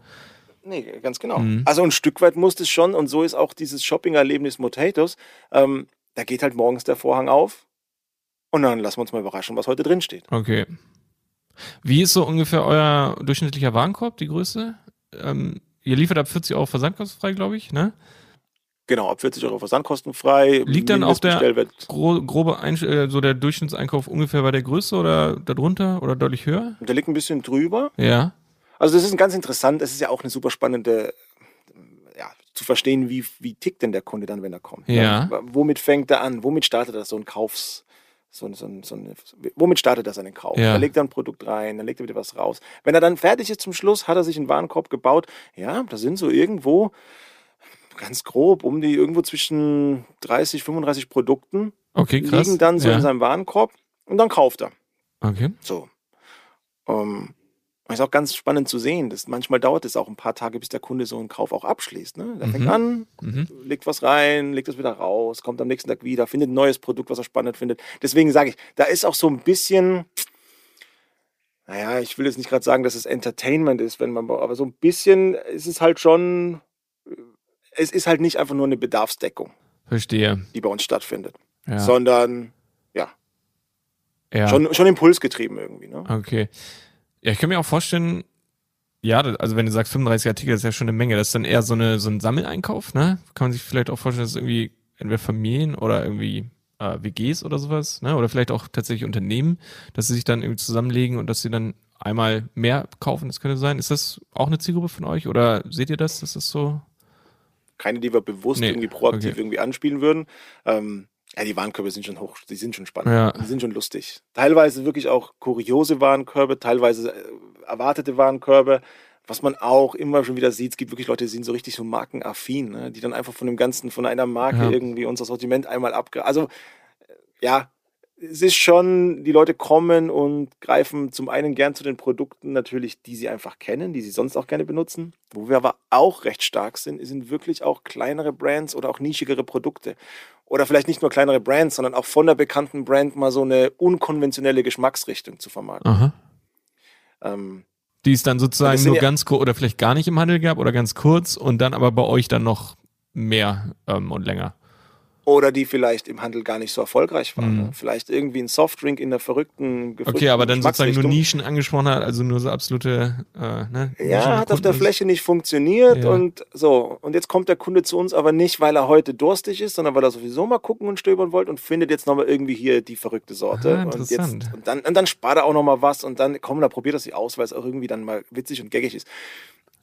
Nee, ganz genau. Mhm. Also ein Stück weit muss es schon, und so ist auch dieses Shopping-Erlebnis Motatos. Ähm, da geht halt morgens der Vorhang auf und dann lassen wir uns mal überraschen, was heute drin steht. Okay. Wie ist so ungefähr euer durchschnittlicher Warenkorb, die Größe? Ähm, ihr liefert ab 40 Euro versandkostenfrei, glaube ich, ne? Genau, ab 40 Euro versandkostenfrei. Liegt dann auch der gro grobe Einsch äh, so der Durchschnittseinkauf ungefähr bei der Größe oder darunter oder deutlich höher? Der liegt ein bisschen drüber. Ja. Also das ist ganz interessant. Es ist ja auch eine super spannende, ja, zu verstehen, wie, wie tickt denn der Kunde dann, wenn er kommt. Ne? Ja. Ne? Womit fängt er an? Womit startet er so ein Kaufs... So, so, so, womit startet er seinen Kauf? Ja. Da legt er ein Produkt rein, dann legt er wieder was raus. Wenn er dann fertig ist zum Schluss, hat er sich einen Warenkorb gebaut. Ja, da sind so irgendwo ganz grob um die irgendwo zwischen 30, 35 Produkten. Okay, krass. Liegen dann so ja. in seinem Warenkorb und dann kauft er. Okay. So. Um, ist auch ganz spannend zu sehen. Dass manchmal dauert es auch ein paar Tage, bis der Kunde so einen Kauf auch abschließt. Ne? Der Mhm. fängt an, Mhm. legt was rein, legt es wieder raus, kommt am nächsten Tag wieder, findet ein neues Produkt, was er spannend findet. Deswegen sage ich, da ist auch so ein bisschen, naja, ich will jetzt nicht gerade sagen, dass es Entertainment ist, wenn man, aber so ein bisschen ist es halt schon, es ist halt nicht einfach nur eine Bedarfsdeckung, Verstehe. die bei uns stattfindet, Ja. sondern ja, ja. schon, schon impulsgetrieben irgendwie. Ne? Okay. Ja, ich kann mir auch vorstellen, ja, also wenn du sagst 35 Artikel, das ist ja schon eine Menge. Das ist dann eher so eine so ein Sammeleinkauf, ne? Kann man sich vielleicht auch vorstellen, dass es irgendwie entweder Familien oder irgendwie äh, WGs oder sowas, ne? Oder vielleicht auch tatsächlich Unternehmen, dass sie sich dann irgendwie zusammenlegen und dass sie dann einmal mehr kaufen, das könnte sein. Ist das auch eine Zielgruppe von euch oder seht ihr das? Das ist so. keine, die wir bewusst Nee, irgendwie proaktiv okay. irgendwie anspielen würden. Ähm, ja, die Warenkörbe sind schon hoch, die sind schon spannend, Ja. die sind schon lustig. Teilweise wirklich auch kuriose Warenkörbe, teilweise äh, erwartete Warenkörbe. Was man auch immer schon wieder sieht, es gibt wirklich Leute, die sind so richtig so markenaffin, ne? die dann einfach von dem Ganzen, von einer Marke Ja. irgendwie unser Sortiment einmal abgreifen. Also, äh, ja, es ist schon, die Leute kommen und greifen zum einen gern zu den Produkten natürlich, die sie einfach kennen, die sie sonst auch gerne benutzen. Wo wir aber auch recht stark sind, sind wirklich auch kleinere Brands oder auch nischigere Produkte. Oder vielleicht nicht nur kleinere Brands, sondern auch von der bekannten Brand mal so eine unkonventionelle Geschmacksrichtung zu vermarkten. Ähm, Die es dann sozusagen Das sind nur ja- ganz kurz oder vielleicht gar nicht im Handel gab oder ganz kurz und dann aber bei euch dann noch mehr ähm, und länger. Oder die vielleicht im Handel gar nicht so erfolgreich waren. Mhm. Ne? Vielleicht irgendwie ein Softdrink in der verrückten Okay, aber dann sozusagen nur. Nischen angesprochen hat, also nur so absolute, äh, ne? Ja, hat auf der. Fläche nicht funktioniert Ja. und so. Und jetzt kommt der Kunde zu uns aber nicht, weil er heute durstig ist, sondern weil er sowieso mal gucken und stöbern wollte und findet jetzt nochmal irgendwie hier die verrückte Sorte. Ah, und, jetzt, und, dann, und dann spart er auch nochmal was und dann, komm, da probiert er sie aus, weil es auch irgendwie dann mal witzig und gaggig ist.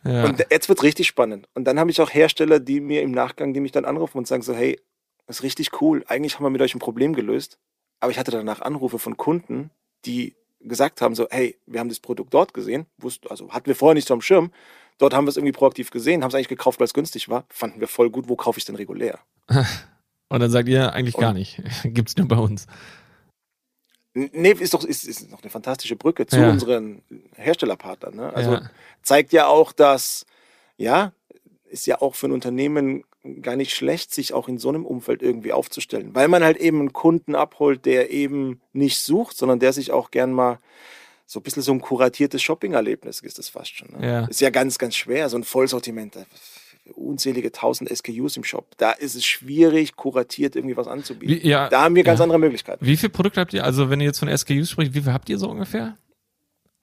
Ja. Und jetzt wird richtig spannend. Und dann habe ich auch Hersteller, die mir im Nachgang, die mich dann anrufen und sagen so, hey, das ist richtig cool. Eigentlich haben wir mit euch ein Problem gelöst. Aber ich hatte danach Anrufe von Kunden, die gesagt haben so, hey, wir haben das Produkt dort gesehen, wussten, also hatten wir vorher nicht so am Schirm. Dort haben wir es irgendwie proaktiv gesehen, haben es eigentlich gekauft, weil es günstig war. Fanden wir voll gut. Wo kaufe ich denn regulär? Und dann sagt ihr eigentlich gar Und- nicht. Gibt's nur bei uns. Nee, ist doch ist, ist noch eine fantastische Brücke zu Ja. unseren Herstellerpartnern. Ne? Also ja. zeigt ja auch, dass, ja, ist ja auch für ein Unternehmen gar nicht schlecht, sich auch in so einem Umfeld irgendwie aufzustellen. Weil man halt eben einen Kunden abholt, der eben nicht sucht, sondern der sich auch gern mal so ein bisschen so ein kuratiertes Shopping-Erlebnis ist das fast schon. Ne? Ja. Ist ja ganz, ganz schwer, so ein Vollsortiment. da- Unzählige tausend SKUs im Shop. Da ist es schwierig, kuratiert irgendwie was anzubieten. Wie, ja, Da haben wir ganz ja. andere Möglichkeiten. Wie viele Produkte habt ihr? Also wenn ihr jetzt von SKUs spricht, wie viel habt ihr so ungefähr?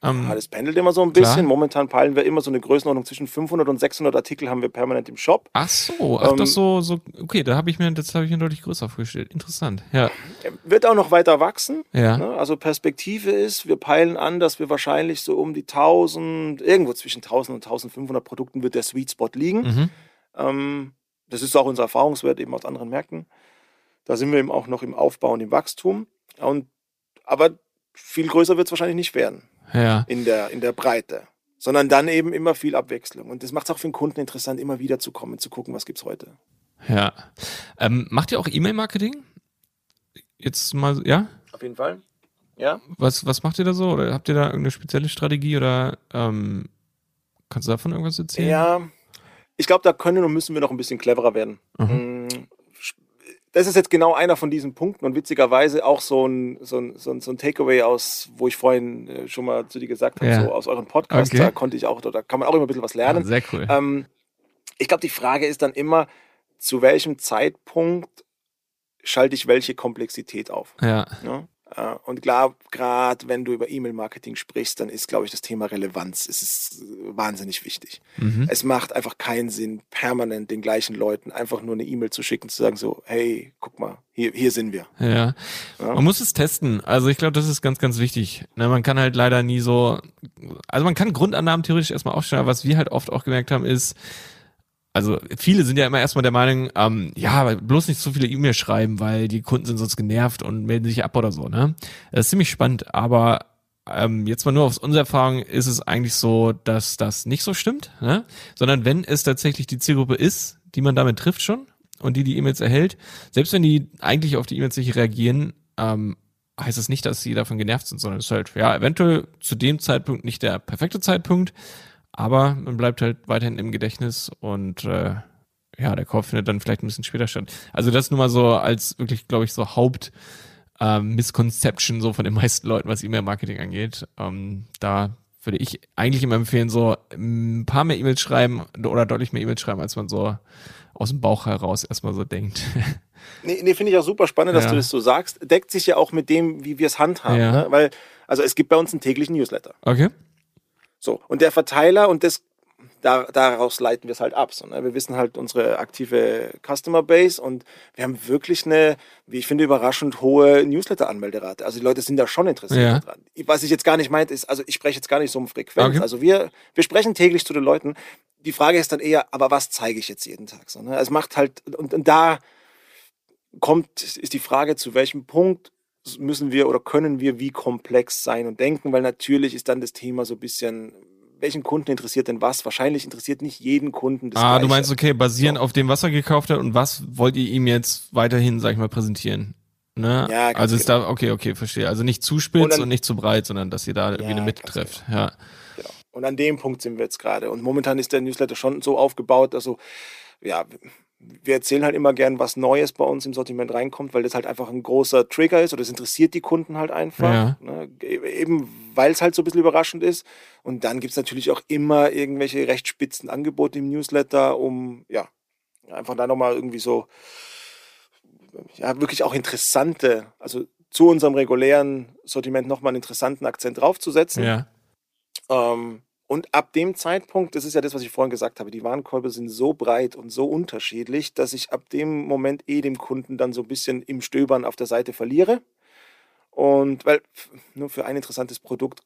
Ähm, Ja, das pendelt immer so ein Klar. bisschen. Momentan peilen wir immer so eine Größenordnung zwischen 500 und 600 Artikel haben wir permanent im Shop. ach so, ach Ähm, das so, so, okay, da habe ich mir, das habe ich mir deutlich größer vorgestellt. Interessant, ja. Wird auch noch weiter wachsen. Ja, Ne? Also Perspektive ist, wir peilen an, dass wir wahrscheinlich so um die 1000, irgendwo zwischen 1000 und 1500 Produkten wird der Sweet Spot liegen. mhm. Ähm, das ist auch unser Erfahrungswert eben aus anderen Märkten. Da sind wir eben auch noch im Aufbau und im Wachstum. Und, aber viel größer wird es wahrscheinlich nicht werden ja. in der, in der Breite. Sondern dann eben immer viel Abwechslung. Und das macht es auch für den Kunden interessant, immer wieder zu kommen, zu gucken, was gibt es heute. Ja. Ähm, macht ihr auch E-Mail-Marketing? Jetzt mal, ja? Auf jeden Fall. Ja. Was, was macht ihr da so? Oder habt ihr da irgendeine spezielle Strategie oder ähm, kannst du davon irgendwas erzählen? Ja, ich glaube, da können und müssen wir noch ein bisschen cleverer werden. Mhm. Das ist jetzt genau einer von diesen Punkten und witzigerweise auch so ein, so ein, so ein, so ein Takeaway aus, wo ich vorhin äh, schon mal zu dir gesagt habe, Ja. so aus euren Podcasts, Okay. da konnte ich auch, da kann man auch immer ein bisschen was lernen. sehr cool. Ähm, ich glaube, die Frage ist dann immer, zu welchem Zeitpunkt schalte ich welche Komplexität auf? ja. Ne? Und klar, gerade wenn du über E-Mail-Marketing sprichst, dann ist, glaube ich, das Thema Relevanz. Es ist wahnsinnig wichtig. Mhm. Es macht einfach keinen Sinn, permanent den gleichen Leuten einfach nur eine E-Mail zu schicken, zu sagen so, hey, guck mal, hier, hier sind wir. Ja. ja. Man muss es testen. Also ich glaube, das ist ganz, ganz wichtig. Ne, man kann halt leider nie so, also man kann Grundannahmen theoretisch erstmal aufstellen, aber was wir halt oft auch gemerkt haben, ist, also viele sind ja immer erstmal der Meinung, ähm, ja, bloß nicht so viele E-Mails schreiben, weil die Kunden sind sonst genervt und melden sich ab oder so, ne? Das ist ziemlich spannend, aber ähm, jetzt mal nur aus unserer Erfahrung ist es eigentlich so, dass das nicht so stimmt, ne? Sondern wenn es tatsächlich die Zielgruppe ist, die man damit trifft schon und die die E-Mails erhält, selbst wenn die eigentlich auf die E-Mails nicht reagieren, ähm, heißt das nicht, dass sie davon genervt sind, sondern es ist halt, ja, eventuell zu dem Zeitpunkt nicht der perfekte Zeitpunkt, aber man bleibt halt weiterhin im Gedächtnis und äh, ja, der Kauf findet dann vielleicht ein bisschen später statt. Also das nur mal so als wirklich, glaube ich, so Haupt ähm, Misconception so von den meisten Leuten, was E-Mail-Marketing angeht. Ähm, da würde ich eigentlich immer empfehlen, so ein paar mehr E-Mails schreiben oder deutlich mehr E-Mails schreiben, als man so aus dem Bauch heraus erstmal so denkt. Nee, nee finde ich auch super spannend, dass ja. du das so sagst. Deckt sich ja auch mit dem, wie wir es handhaben. Ja. Ne? Weil, also es gibt bei uns einen täglichen Newsletter. Okay. So, und der Verteiler und das, da, daraus leiten wir es halt ab. So, ne? Wir wissen halt unsere aktive Customer Base und wir haben wirklich eine, wie ich finde, überraschend hohe Newsletter-Anmelderate. Also die Leute sind da schon interessiert ja. dran. Was ich jetzt gar nicht meinte, ist, also ich spreche jetzt gar nicht so um Frequenz. Okay. Also wir, wir sprechen täglich zu den Leuten. Die Frage ist dann eher, aber was zeige ich jetzt jeden Tag? So, ne? Es macht halt, und, und da kommt, ist die Frage, zu welchem Punkt müssen wir oder können wir wie komplex sein und denken, weil natürlich ist dann das Thema so ein bisschen, welchen Kunden interessiert denn was? Wahrscheinlich interessiert nicht jeden Kunden das Ah, Gleiche. du meinst, okay, basierend so. auf dem, was er gekauft hat und was wollt ihr ihm jetzt weiterhin, sag ich mal, präsentieren? Ne? Ja, also ist genau. da, okay, okay, verstehe. Also nicht zu spitz und, dann, und nicht zu breit, sondern dass ihr da irgendwie ja, eine Mitte trefft. Genau. Ja. Genau. Und an dem Punkt sind wir jetzt gerade. Und momentan ist der Newsletter schon so aufgebaut, also ja, wir erzählen halt immer gern, was Neues bei uns im Sortiment reinkommt, weil das halt einfach ein großer Trigger ist oder das interessiert die Kunden halt einfach. Ja. Ne? Eben weil es halt so ein bisschen überraschend ist. Und dann gibt es natürlich auch immer irgendwelche recht spitzen Angebote im Newsletter, um ja, einfach da nochmal irgendwie so, ja, wirklich auch interessante, also zu unserem regulären Sortiment nochmal einen interessanten Akzent draufzusetzen. Ja. Ähm, und ab dem Zeitpunkt, das ist ja das, was ich vorhin gesagt habe, die Warenkorbe sind so breit und so unterschiedlich, dass ich ab dem Moment eh dem Kunden dann so ein bisschen im Stöbern auf der Seite verliere. Und weil nur für ein interessantes Produkt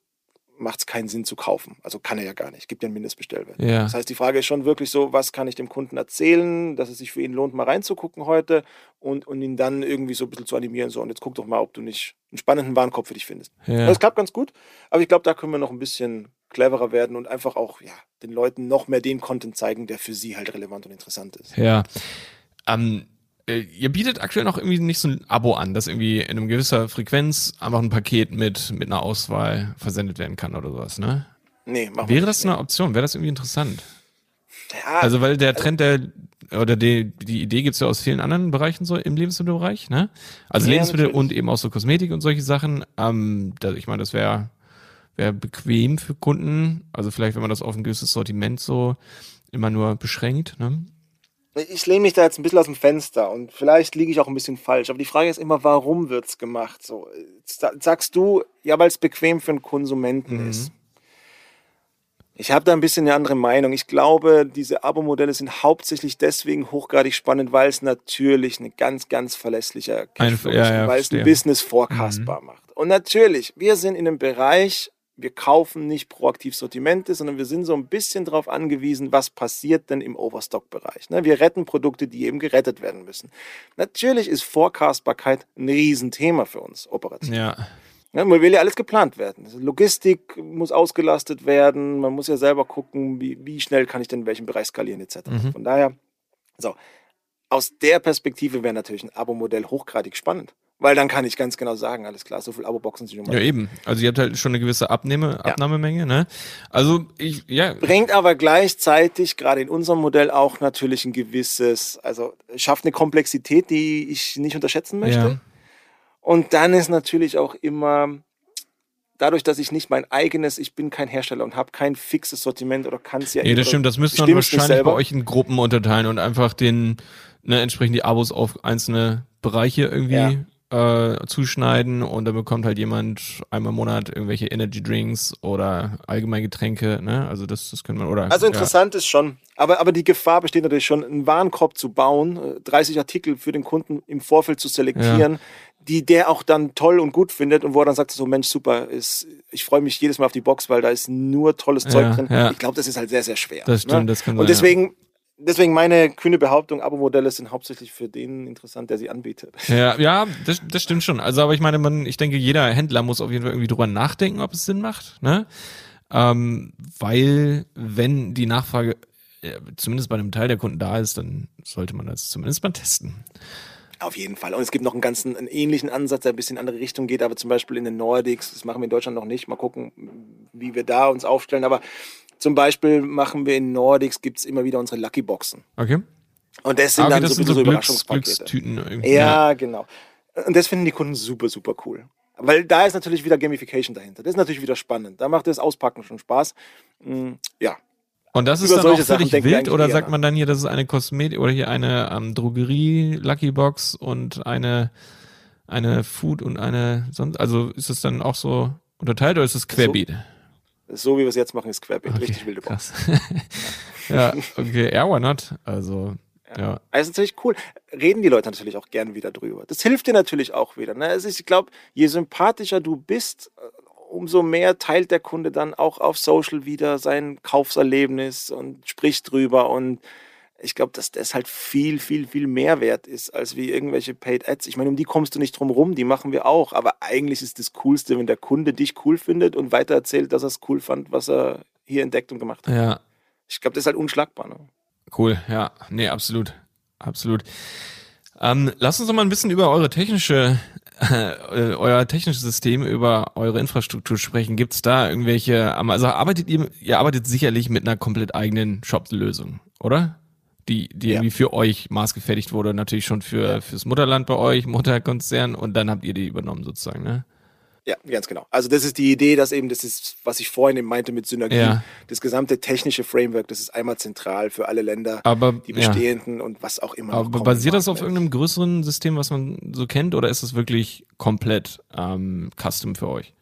macht es keinen Sinn zu kaufen. Also kann er ja gar nicht. Gibt ja einen Mindestbestellwert. Ja. Das heißt, die Frage ist schon wirklich so, was kann ich dem Kunden erzählen, dass es sich für ihn lohnt, mal reinzugucken heute und, und ihn dann irgendwie so ein bisschen zu animieren. So, und jetzt guck doch mal, ob du nicht einen spannenden Warenkorb für dich findest. Ja. Das klappt ganz gut, aber ich glaube, da können wir noch ein bisschen cleverer werden und einfach auch ja, den Leuten noch mehr den Content zeigen, der für sie halt relevant und interessant ist. Ja. Ähm, äh, ihr bietet aktuell noch irgendwie nicht so ein Abo an, dass irgendwie in einem gewisser Frequenz einfach ein Paket mit, mit einer Auswahl versendet werden kann oder sowas, ne? Nee, machen Wäre das eine Option? Wäre das irgendwie interessant? Ja, also, weil der also Trend der oder die, die Idee gibt's ja aus vielen anderen Bereichen so im Lebensmittelbereich, ne? Also ja, Lebensmittel natürlich. und eben auch so Kosmetik und solche Sachen. Ähm, da, ich meine, das wäre wäre bequem für Kunden. Also vielleicht, wenn man das auf ein gewisses Sortiment so immer nur beschränkt. Ne? Ich lehne mich da jetzt ein bisschen aus dem Fenster und vielleicht liege ich auch ein bisschen falsch. Aber die Frage ist immer, warum wird es gemacht? So, sagst du, ja, weil es bequem für einen Konsumenten mhm. ist. Ich habe da ein bisschen eine andere Meinung. Ich glaube, diese Abo-Modelle sind hauptsächlich deswegen hochgradig spannend, weil es natürlich ein ganz, ganz verlässlicher Cashflow ist, ja, ja, weil es ein Business forecastbar mhm. macht. Und natürlich, wir sind in einem Bereich, wir kaufen nicht proaktiv Sortimente, sondern wir sind so ein bisschen darauf angewiesen, was passiert denn im Overstock-Bereich. Ne? Wir retten Produkte, die eben gerettet werden müssen. Natürlich ist Forecastbarkeit ein Riesenthema für uns operativ. Ja. Ja, man will ja alles geplant werden. Also Logistik muss ausgelastet werden, man muss ja selber gucken, wie, wie schnell kann ich denn in welchem Bereich skalieren etc. Mhm. Von daher, so, aus der Perspektive wäre natürlich ein Abo-Modell hochgradig spannend. Weil dann kann ich ganz genau sagen, alles klar, so viel Abo-Boxen sind schon mal. Ja, eben. Also ihr habt halt schon eine gewisse Abnehme, ja. Abnahmemenge, ne? Also ich, ja. Bringt aber gleichzeitig, gerade in unserem Modell, auch natürlich ein gewisses, also schafft eine Komplexität, die ich nicht unterschätzen möchte. Ja. Und dann ist natürlich auch immer, dadurch, dass ich nicht mein eigenes, ich bin kein Hersteller und habe kein fixes Sortiment oder kann es ja Ja, das stimmt, das müsste man wahrscheinlich bei euch in Gruppen unterteilen und einfach den, ne, entsprechend die Abos auf einzelne Bereiche irgendwie ja äh, zuschneiden und dann bekommt halt jemand einmal im Monat irgendwelche Energy Drinks oder allgemein Getränke, ne? Also das, das können wir, oder? Also interessant ja. ist schon, aber, aber die Gefahr besteht natürlich schon, einen Warenkorb zu bauen, 30 äh, Artikel für den Kunden im Vorfeld zu selektieren, ja. die der auch dann toll und gut findet und wo er dann sagt, so Mensch, super, ist, ich freue mich jedes Mal auf die Box, weil da ist nur tolles Zeug ja, drin. Ich glaube, das ist halt sehr, sehr schwer. Das stimmt, ne? das kann Und deswegen deswegen meine kühne Behauptung, Abo-Modelle sind hauptsächlich für den interessant, der sie anbietet. Ja, ja, das, das stimmt schon. Also, aber ich meine, man, ich denke, jeder Händler muss auf jeden Fall irgendwie drüber nachdenken, ob es Sinn macht, ne? Ähm, weil, wenn die Nachfrage äh, zumindest bei einem Teil der Kunden da ist, dann sollte man das zumindest mal testen. Auf jeden Fall. Und es gibt noch einen ganz einen ähnlichen Ansatz, der ein bisschen in andere Richtung geht, aber zum Beispiel in den Nordics, das machen wir in Deutschland noch nicht. Mal gucken, wie wir da uns aufstellen. Aber zum Beispiel machen wir in Nordics, gibt es immer wieder unsere Lucky Boxen. Okay. Und das sind okay, dann das so, sind so Überraschungspakete. Glückstüten Ja, genau. Und das finden die Kunden super, super cool. Weil da ist natürlich wieder Gamification dahinter. Das ist natürlich wieder spannend. Da macht das Auspacken schon Spaß. Mm, ja. Und das ist Über dann auch völlig wild oder sagt man dann hier, das ist eine Kosmetik oder hier eine ähm, Drogerie Lucky Box und eine eine Food und eine sonst also ist es dann auch so unterteilt oder ist es querbeet? So, so wie wir es jetzt machen, ist Querbeet. Okay, Richtig wilde Box. ja, okay, yeah, why not? Also, ja. ja. Also natürlich cool. Reden die Leute natürlich auch gern wieder drüber. Das hilft dir natürlich auch wieder. Ne? Also ich glaube, je sympathischer du bist, äh, umso mehr teilt der Kunde dann auch auf Social wieder sein Kaufserlebnis und spricht drüber und ich glaube, dass das halt viel, viel, viel mehr wert ist, als wie irgendwelche Paid Ads. Ich meine, um die kommst du nicht drum rum, die machen wir auch. Aber eigentlich ist das Coolste, wenn der Kunde dich cool findet und weiter erzählt, dass er es cool fand, was er hier entdeckt und gemacht hat. Ja. Ich glaube, das ist halt unschlagbar. Ne? Cool, ja. Nee, absolut. Absolut. Ähm, lass uns doch mal ein bisschen über eure technische, äh, euer technisches System, über eure Infrastruktur sprechen. Gibt es da irgendwelche, also arbeitet ihr, ihr arbeitet sicherlich mit einer komplett eigenen Shop-Lösung, oder? Die, die ja. irgendwie für euch maßgefertigt wurde, natürlich schon für ja. fürs Mutterland bei euch, Mutterkonzern und dann habt ihr die übernommen sozusagen, ne? Ja, ganz genau. Also das ist die Idee, dass eben, das ist, was ich vorhin eben meinte mit Synergie, ja. das gesamte technische Framework, das ist einmal zentral für alle Länder, aber, die bestehenden ja. und was auch immer. Aber basiert das auf irgendeinem größeren System, was man so kennt, oder ist es wirklich komplett ähm, custom für euch?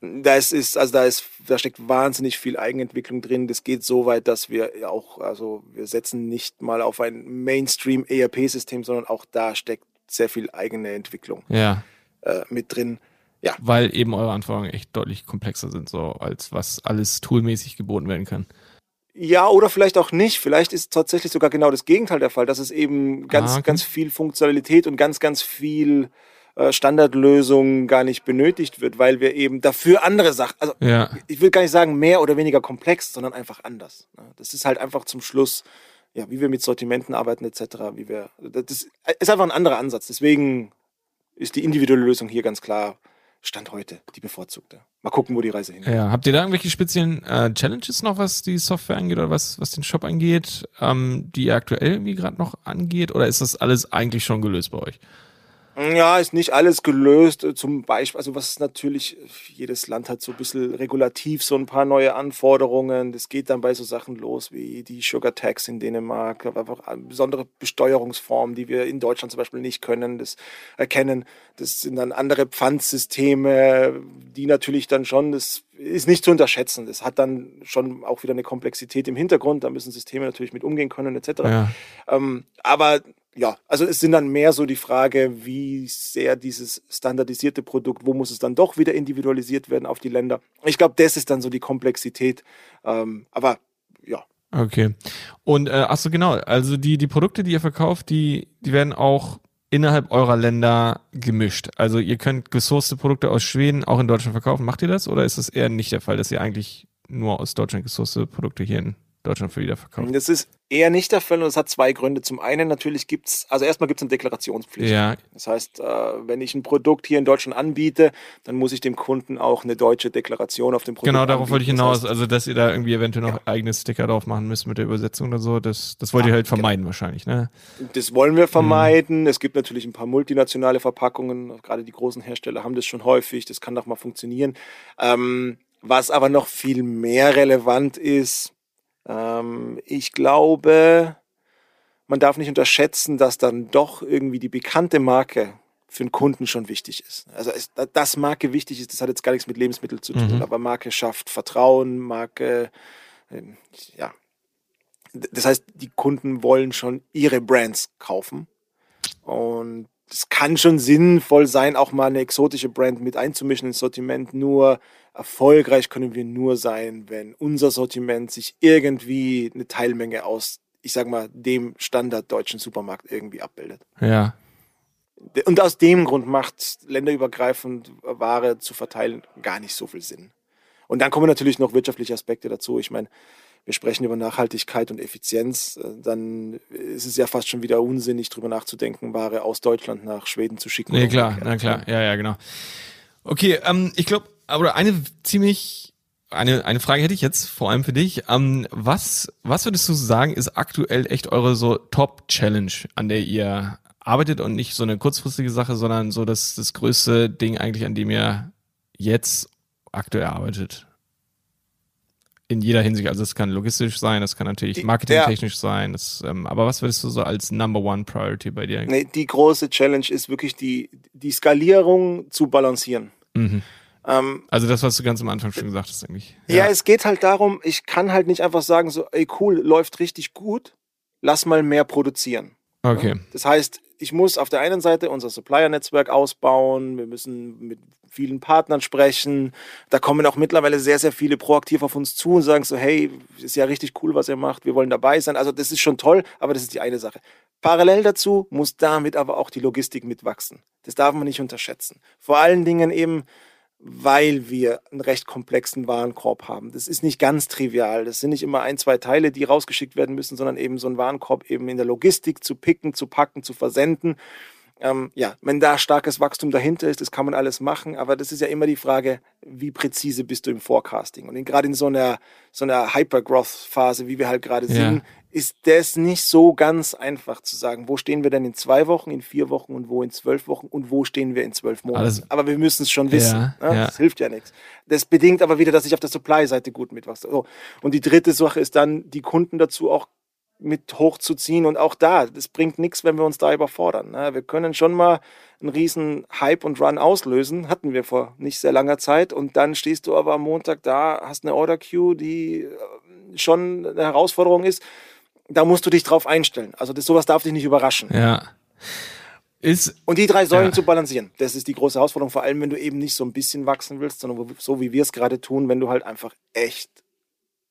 Da ist, also da ist, da steckt wahnsinnig viel Eigenentwicklung drin. Das geht so weit, dass wir auch, also wir setzen nicht mal auf ein Mainstream ERP-System, sondern auch da steckt sehr viel eigene Entwicklung ja. äh, mit drin. Ja. Weil eben eure Anforderungen echt deutlich komplexer sind, so als was alles toolmäßig geboten werden kann. Ja, oder vielleicht auch nicht. Vielleicht ist tatsächlich sogar genau das Gegenteil der Fall, dass es eben ganz, ah, okay. ganz viel Funktionalität und ganz, ganz viel Standardlösung gar nicht benötigt wird, weil wir eben dafür andere Sachen, also ja. ich will gar nicht sagen mehr oder weniger komplex, sondern einfach anders. Ne? Das ist halt einfach zum Schluss, ja, wie wir mit Sortimenten arbeiten etc., wie wir, das ist einfach ein anderer Ansatz. Deswegen ist die individuelle Lösung hier ganz klar Stand heute die bevorzugte. Mal gucken, wo die Reise hingeht. Ja, habt ihr da irgendwelche speziellen äh, Challenges noch, was die Software angeht oder was, was den Shop angeht, ähm, die ihr aktuell irgendwie gerade noch angeht? Oder ist das alles eigentlich schon gelöst bei euch? Ja, ist nicht alles gelöst. Zum Beispiel, also was natürlich, jedes Land hat so ein bisschen regulativ so ein paar neue Anforderungen. Das geht dann bei so Sachen los wie die Sugar Tax in Dänemark, einfach besondere Besteuerungsformen, die wir in Deutschland zum Beispiel nicht können, das erkennen. Das sind dann andere Pfandsysteme, die natürlich dann schon, das ist nicht zu unterschätzen. Das hat dann schon auch wieder eine Komplexität im Hintergrund. Da müssen Systeme natürlich mit umgehen können, etc. Ja. Ähm, aber ja, also es sind dann mehr so die Frage, wie sehr dieses standardisierte Produkt, wo muss es dann doch wieder individualisiert werden auf die Länder. Ich glaube, das ist dann so die Komplexität. Ähm, aber ja. Okay. Und äh, achso, genau, also die, die Produkte, die ihr verkauft, die, die werden auch innerhalb eurer Länder gemischt. Also ihr könnt gesourcete Produkte aus Schweden auch in Deutschland verkaufen. Macht ihr das oder ist das eher nicht der Fall, dass ihr eigentlich nur aus Deutschland gesourcete Produkte hier in Deutschland für wiederverkauft? Das ist eher nicht der Fall und es hat zwei Gründe. Zum einen natürlich gibt es, also erstmal gibt es eine Deklarationspflicht. Ja. Das heißt, äh, wenn ich ein Produkt hier in Deutschland anbiete, dann muss ich dem Kunden auch eine deutsche Deklaration auf dem Produkt Genau, darauf anbieten. wollte ich hinaus. Das heißt, also, dass ihr da irgendwie eventuell noch ja. eigene Sticker drauf machen müsst mit der Übersetzung oder so, das, das wollt ihr halt vermeiden genau. wahrscheinlich, ne? Das wollen wir vermeiden. Mhm. Es gibt natürlich ein paar multinationale Verpackungen, gerade die großen Hersteller haben das schon häufig, das kann doch mal funktionieren. Ähm, was aber noch viel mehr relevant ist, ähm, ich glaube, man darf nicht unterschätzen, dass dann doch irgendwie die bekannte Marke für einen Kunden schon wichtig ist. Also dass Marke wichtig ist, das hat jetzt gar nichts mit Lebensmitteln zu tun, mhm. aber Marke schafft Vertrauen, Marke, äh, ja. Das heißt, die Kunden wollen schon ihre Brands kaufen. Und es kann schon sinnvoll sein, auch mal eine exotische Brand mit einzumischen ins Sortiment. Nur erfolgreich können wir nur sein, wenn unser Sortiment sich irgendwie eine Teilmenge aus, ich sag mal, dem Standard deutschen Supermarkt irgendwie abbildet. Ja. Und aus dem Grund macht länderübergreifend Ware zu verteilen gar nicht so viel Sinn. Und dann kommen natürlich noch wirtschaftliche Aspekte dazu. Ich meine, wir sprechen über Nachhaltigkeit und Effizienz, äh, dann ist es ja fast schon wieder unsinnig, darüber nachzudenken, Ware aus Deutschland nach Schweden zu schicken. Nee, klar, na klar, ja, ja, genau. Okay, ähm, ich glaube, aber eine ziemlich eine, eine Frage hätte ich jetzt vor allem für dich. Ähm, was, was würdest du sagen, ist aktuell echt eure so Top-Challenge, an der ihr arbeitet und nicht so eine kurzfristige Sache, sondern so das, das größte Ding eigentlich, an dem ihr jetzt aktuell arbeitet? In jeder Hinsicht. Also es kann logistisch sein, das kann natürlich marketingtechnisch ja. sein. Das, ähm, aber was würdest du so als Number One Priority bei dir? Nee, die große Challenge ist wirklich die, die Skalierung zu balancieren. Mhm. Ähm, also das, was du ganz am Anfang schon gesagt hast, eigentlich. Ja. ja, es geht halt darum, ich kann halt nicht einfach sagen, so, ey cool, läuft richtig gut, lass mal mehr produzieren. Okay. Das heißt, ich muss auf der einen Seite unser Supplier-Netzwerk ausbauen, wir müssen mit vielen Partnern sprechen. Da kommen auch mittlerweile sehr, sehr viele proaktiv auf uns zu und sagen so, hey, ist ja richtig cool, was ihr macht, wir wollen dabei sein. Also das ist schon toll, aber das ist die eine Sache. Parallel dazu muss damit aber auch die Logistik mitwachsen. Das darf man nicht unterschätzen. Vor allen Dingen eben weil wir einen recht komplexen Warenkorb haben. Das ist nicht ganz trivial. Das sind nicht immer ein, zwei Teile, die rausgeschickt werden müssen, sondern eben so ein Warenkorb eben in der Logistik zu picken, zu packen, zu versenden. Ähm, ja, wenn da starkes Wachstum dahinter ist, das kann man alles machen, aber das ist ja immer die Frage, wie präzise bist du im Forecasting? Und gerade in so einer, so einer Hyper-Growth-Phase, wie wir halt gerade ja. sind, ist das nicht so ganz einfach zu sagen, wo stehen wir denn in zwei Wochen, in vier Wochen und wo in zwölf Wochen und wo stehen wir in zwölf Monaten. Also, aber wir müssen es schon wissen. Ja, ne? ja. Das hilft ja nichts. Das bedingt aber wieder, dass ich auf der Supply-Seite gut mitwachse. So. Und die dritte Sache ist dann, die Kunden dazu auch mit hochzuziehen. Und auch da, das bringt nichts, wenn wir uns da überfordern. Ne? Wir können schon mal einen riesen Hype und Run auslösen. Hatten wir vor nicht sehr langer Zeit. Und dann stehst du aber am Montag da, hast eine Order Queue, die äh, schon eine Herausforderung ist. Da musst du dich drauf einstellen. Also das, sowas darf dich nicht überraschen. Ja. Ist, und die drei Säulen ja. zu balancieren, das ist die große Herausforderung, vor allem wenn du eben nicht so ein bisschen wachsen willst, sondern so wie wir es gerade tun, wenn du halt einfach echt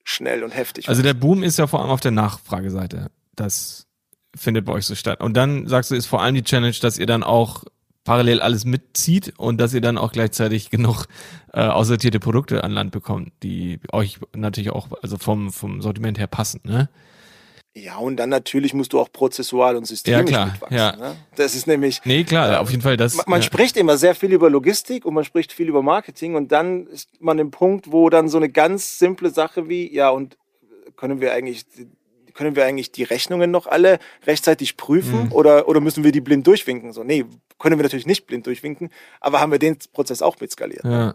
schnell und heftig. Also der Boom ist ja vor allem auf der Nachfrageseite. Das findet bei euch so statt. Und dann sagst du, ist vor allem die Challenge, dass ihr dann auch parallel alles mitzieht und dass ihr dann auch gleichzeitig genug äh, aussortierte Produkte an Land bekommt, die euch natürlich auch also vom vom Sortiment her passen, ne? Ja, und dann natürlich musst du auch prozessual und systemisch ja, klar, mitwachsen. Ja. Ne? Das ist nämlich. Nee, klar, äh, auf jeden Fall. Das, man, man ja. spricht immer sehr viel über Logistik und man spricht viel über Marketing und dann ist man im Punkt, wo dann so eine ganz simple Sache wie, ja, und können wir eigentlich, können wir eigentlich die Rechnungen noch alle rechtzeitig prüfen mhm. oder, oder müssen wir die blind durchwinken? So, nee, können wir natürlich nicht blind durchwinken, aber haben wir den Prozess auch mitskaliert. Ja.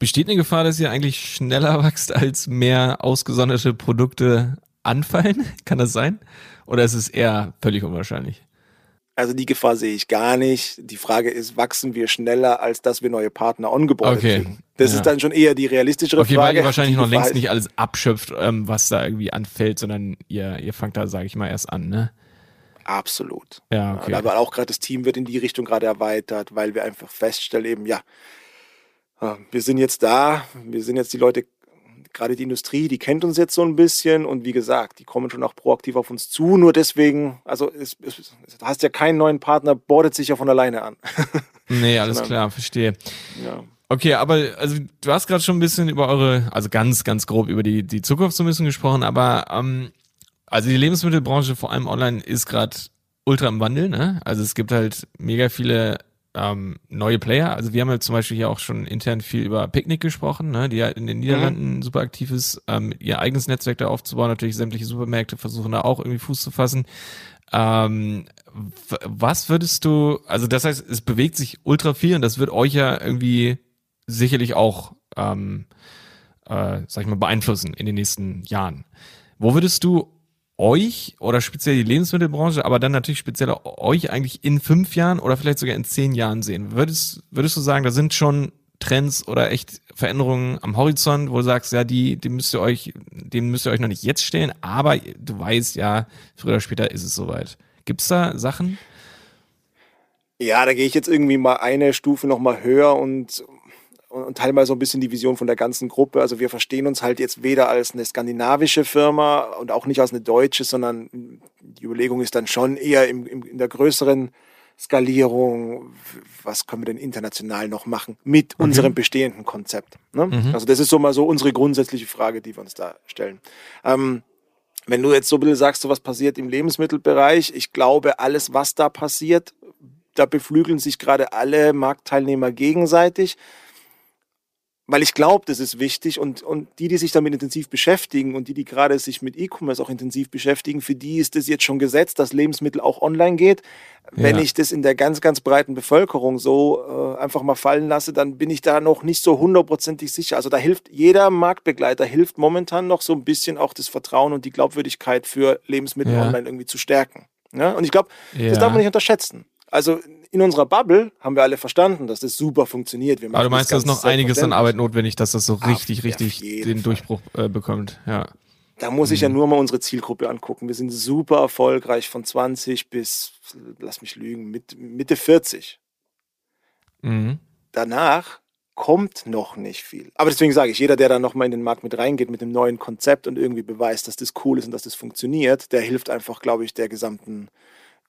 Besteht eine Gefahr, dass ihr eigentlich schneller wächst als mehr ausgesonderte Produkte anfallen? Kann das sein? Oder ist es eher völlig unwahrscheinlich? Also die Gefahr sehe ich gar nicht. Die Frage ist, wachsen wir schneller, als dass wir neue Partner ongeboardet okay. kriegen? Das ja. ist dann schon eher die realistischere okay, Frage. Weil ihr wahrscheinlich noch längst nicht alles abschöpft, ähm, was da irgendwie anfällt, sondern ihr, ihr fangt da, sage ich mal, erst an, ne? Absolut. Ja, okay. Aber auch gerade das Team wird in die Richtung gerade erweitert, weil wir einfach feststellen eben, ja, äh, wir sind jetzt da, wir sind jetzt die Leute gerade die Industrie, die kennt uns jetzt so ein bisschen und wie gesagt, die kommen schon auch proaktiv auf uns zu. Nur deswegen, also es, es, du hast ja keinen neuen Partner, bordet sich ja von alleine an. nee, alles Sondern, klar, verstehe. Ja. Okay, aber also du hast gerade schon ein bisschen über eure, also ganz, ganz grob über die, die Zukunft so ein bisschen gesprochen, aber ähm, also die Lebensmittelbranche, vor allem online, ist gerade ultra im Wandel, ne? Also es gibt halt mega viele ähm, neue Player. Also wir haben ja zum Beispiel hier auch schon intern viel über Picknick gesprochen, ne, die ja in den Niederlanden mhm. super aktiv ist, ähm, ihr eigenes Netzwerk da aufzubauen. Natürlich sämtliche Supermärkte versuchen da auch irgendwie Fuß zu fassen. Ähm, was würdest du, also das heißt, es bewegt sich ultra viel und das wird euch ja irgendwie sicherlich auch, ähm, äh, sag ich mal, beeinflussen in den nächsten Jahren. Wo würdest du euch oder speziell die Lebensmittelbranche, aber dann natürlich speziell euch eigentlich in fünf Jahren oder vielleicht sogar in zehn Jahren sehen? Würdest, würdest du sagen, da sind schon Trends oder echt Veränderungen am Horizont, wo du sagst, ja, die, die müsst ihr euch, dem müsst ihr euch noch nicht jetzt stellen, aber du weißt ja, früher oder später ist es soweit. Gibt's da Sachen? Ja, da gehe ich jetzt irgendwie mal eine Stufe noch mal höher und und teile mal so ein bisschen die Vision von der ganzen Gruppe. Also wir verstehen uns halt jetzt weder als eine skandinavische Firma und auch nicht als eine deutsche, sondern die Überlegung ist dann schon eher im, im, in der größeren Skalierung, was können wir denn international noch machen mit mhm. unserem bestehenden Konzept. Ne? Mhm. Also das ist so mal so unsere grundsätzliche Frage, die wir uns da stellen. Ähm, wenn du jetzt so ein bisschen sagst, so was passiert im Lebensmittelbereich, ich glaube, alles, was da passiert, da beflügeln sich gerade alle Marktteilnehmer gegenseitig weil ich glaube, das ist wichtig und, und die, die sich damit intensiv beschäftigen und die, die gerade sich mit E-Commerce auch intensiv beschäftigen, für die ist es jetzt schon gesetzt, dass Lebensmittel auch online geht. Wenn ja. ich das in der ganz, ganz breiten Bevölkerung so äh, einfach mal fallen lasse, dann bin ich da noch nicht so hundertprozentig sicher. Also da hilft jeder Marktbegleiter, hilft momentan noch so ein bisschen auch das Vertrauen und die Glaubwürdigkeit für Lebensmittel ja. online irgendwie zu stärken. Ja? Und ich glaube, das darf man nicht unterschätzen. Also in unserer Bubble haben wir alle verstanden, dass das super funktioniert. Aber du meinst, da ist noch einiges an Arbeit notwendig, dass das so richtig, Auf richtig den Fall. Durchbruch äh, bekommt. Ja. Da muss ich ja mhm. nur mal unsere Zielgruppe angucken. Wir sind super erfolgreich von 20 bis, lass mich lügen, mit Mitte 40. Mhm. Danach kommt noch nicht viel. Aber deswegen sage ich, jeder, der da nochmal in den Markt mit reingeht mit dem neuen Konzept und irgendwie beweist, dass das cool ist und dass das funktioniert, der hilft einfach, glaube ich, der gesamten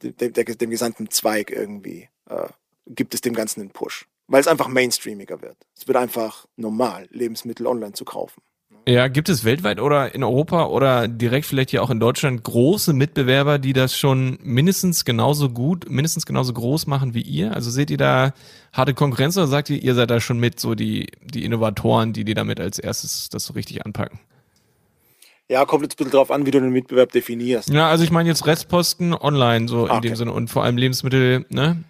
dem, dem, gesamten Zweig irgendwie, äh, gibt es dem Ganzen einen Push. Weil es einfach mainstreamiger wird. Es wird einfach normal, Lebensmittel online zu kaufen. Ja, gibt es weltweit oder in Europa oder direkt vielleicht hier auch in Deutschland große Mitbewerber, die das schon mindestens genauso gut, mindestens genauso groß machen wie ihr? Also seht ihr da harte Konkurrenz oder sagt ihr, ihr seid da schon mit so die, die Innovatoren, die die damit als erstes das so richtig anpacken? Ja, kommt jetzt ein bisschen drauf an, wie du den Mitbewerb definierst. Ja, also ich meine jetzt Restposten online, so in dem Sinne und vor allem Lebensmittel, ne?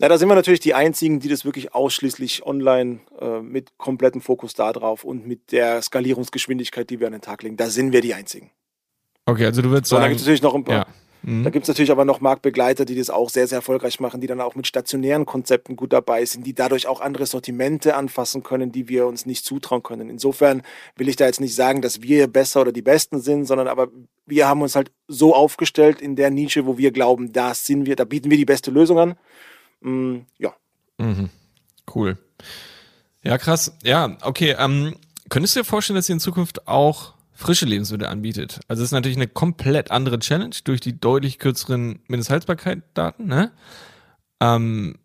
Na, da sind wir natürlich die einzigen, die das wirklich ausschließlich online äh, mit komplettem Fokus da drauf und mit der Skalierungsgeschwindigkeit, die wir an den Tag legen. Da sind wir die einzigen. Okay, also du würdest sagen. Da gibt es natürlich noch ein paar. Ja. Mhm. Da gibt es natürlich aber noch Marktbegleiter, die das auch sehr, sehr erfolgreich machen, die dann auch mit stationären Konzepten gut dabei sind, die dadurch auch andere Sortimente anfassen können, die wir uns nicht zutrauen können. Insofern will ich da jetzt nicht sagen, dass wir besser oder die Besten sind, sondern aber wir haben uns halt so aufgestellt in der Nische, wo wir glauben, da sind wir, da bieten wir die beste Lösung an. Mm, ja. Mhm. Cool. Ja, krass. Ja, okay. Ähm, könntest du dir vorstellen, dass ihr in Zukunft auch frische Lebensmittel anbietet. Also es ist natürlich eine komplett andere Challenge durch die deutlich kürzeren Mindesthaltbarkeitsdaten, ne? Ähm,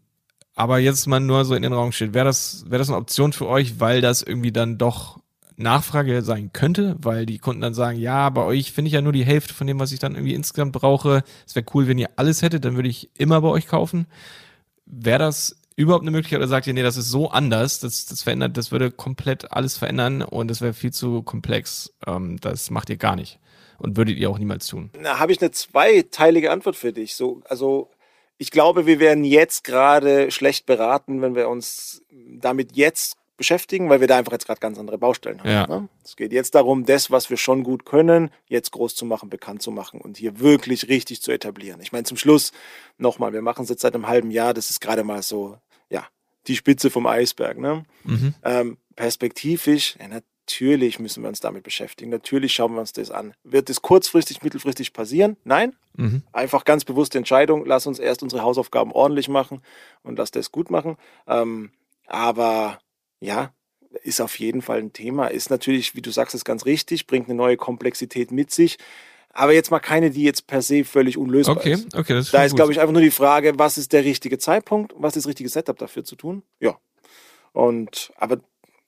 aber jetzt mal nur so in den Raum steht, wäre das, wäre das eine Option für euch, weil das irgendwie dann doch Nachfrage sein könnte, weil die Kunden dann sagen, ja, bei euch finde ich ja nur die Hälfte von dem, was ich dann irgendwie insgesamt brauche. Es wäre cool, wenn ihr alles hättet, dann würde ich immer bei euch kaufen. Wäre das überhaupt eine Möglichkeit oder sagt ihr, nee, das ist so anders, das, das verändert, das würde komplett alles verändern und das wäre viel zu komplex. Ähm, das macht ihr gar nicht. Und würdet ihr auch niemals tun. Na, habe ich eine zweiteilige Antwort für dich. So, also ich glaube, wir wären jetzt gerade schlecht beraten, wenn wir uns damit jetzt beschäftigen, weil wir da einfach jetzt gerade ganz andere Baustellen haben. Ja. Ne? Es geht jetzt darum, das, was wir schon gut können, jetzt groß zu machen, bekannt zu machen und hier wirklich richtig zu etablieren. Ich meine, zum Schluss nochmal, wir machen es jetzt seit einem halben Jahr, das ist gerade mal so, ja, die Spitze vom Eisberg. Ne? Mhm. Ähm, perspektivisch, ja, natürlich müssen wir uns damit beschäftigen. Natürlich schauen wir uns das an. Wird es kurzfristig, mittelfristig passieren? Nein. Mhm. Einfach ganz bewusste Entscheidung. Lass uns erst unsere Hausaufgaben ordentlich machen und lass das gut machen. Ähm, aber ja, ist auf jeden Fall ein Thema. Ist natürlich, wie du sagst, ist ganz richtig, bringt eine neue Komplexität mit sich. Aber jetzt mal keine, die jetzt per se völlig unlösbar okay, ist. Okay, das ist Da ist, glaube ich, einfach nur die Frage, was ist der richtige Zeitpunkt, was ist das richtige Setup dafür zu tun? Ja. Und, aber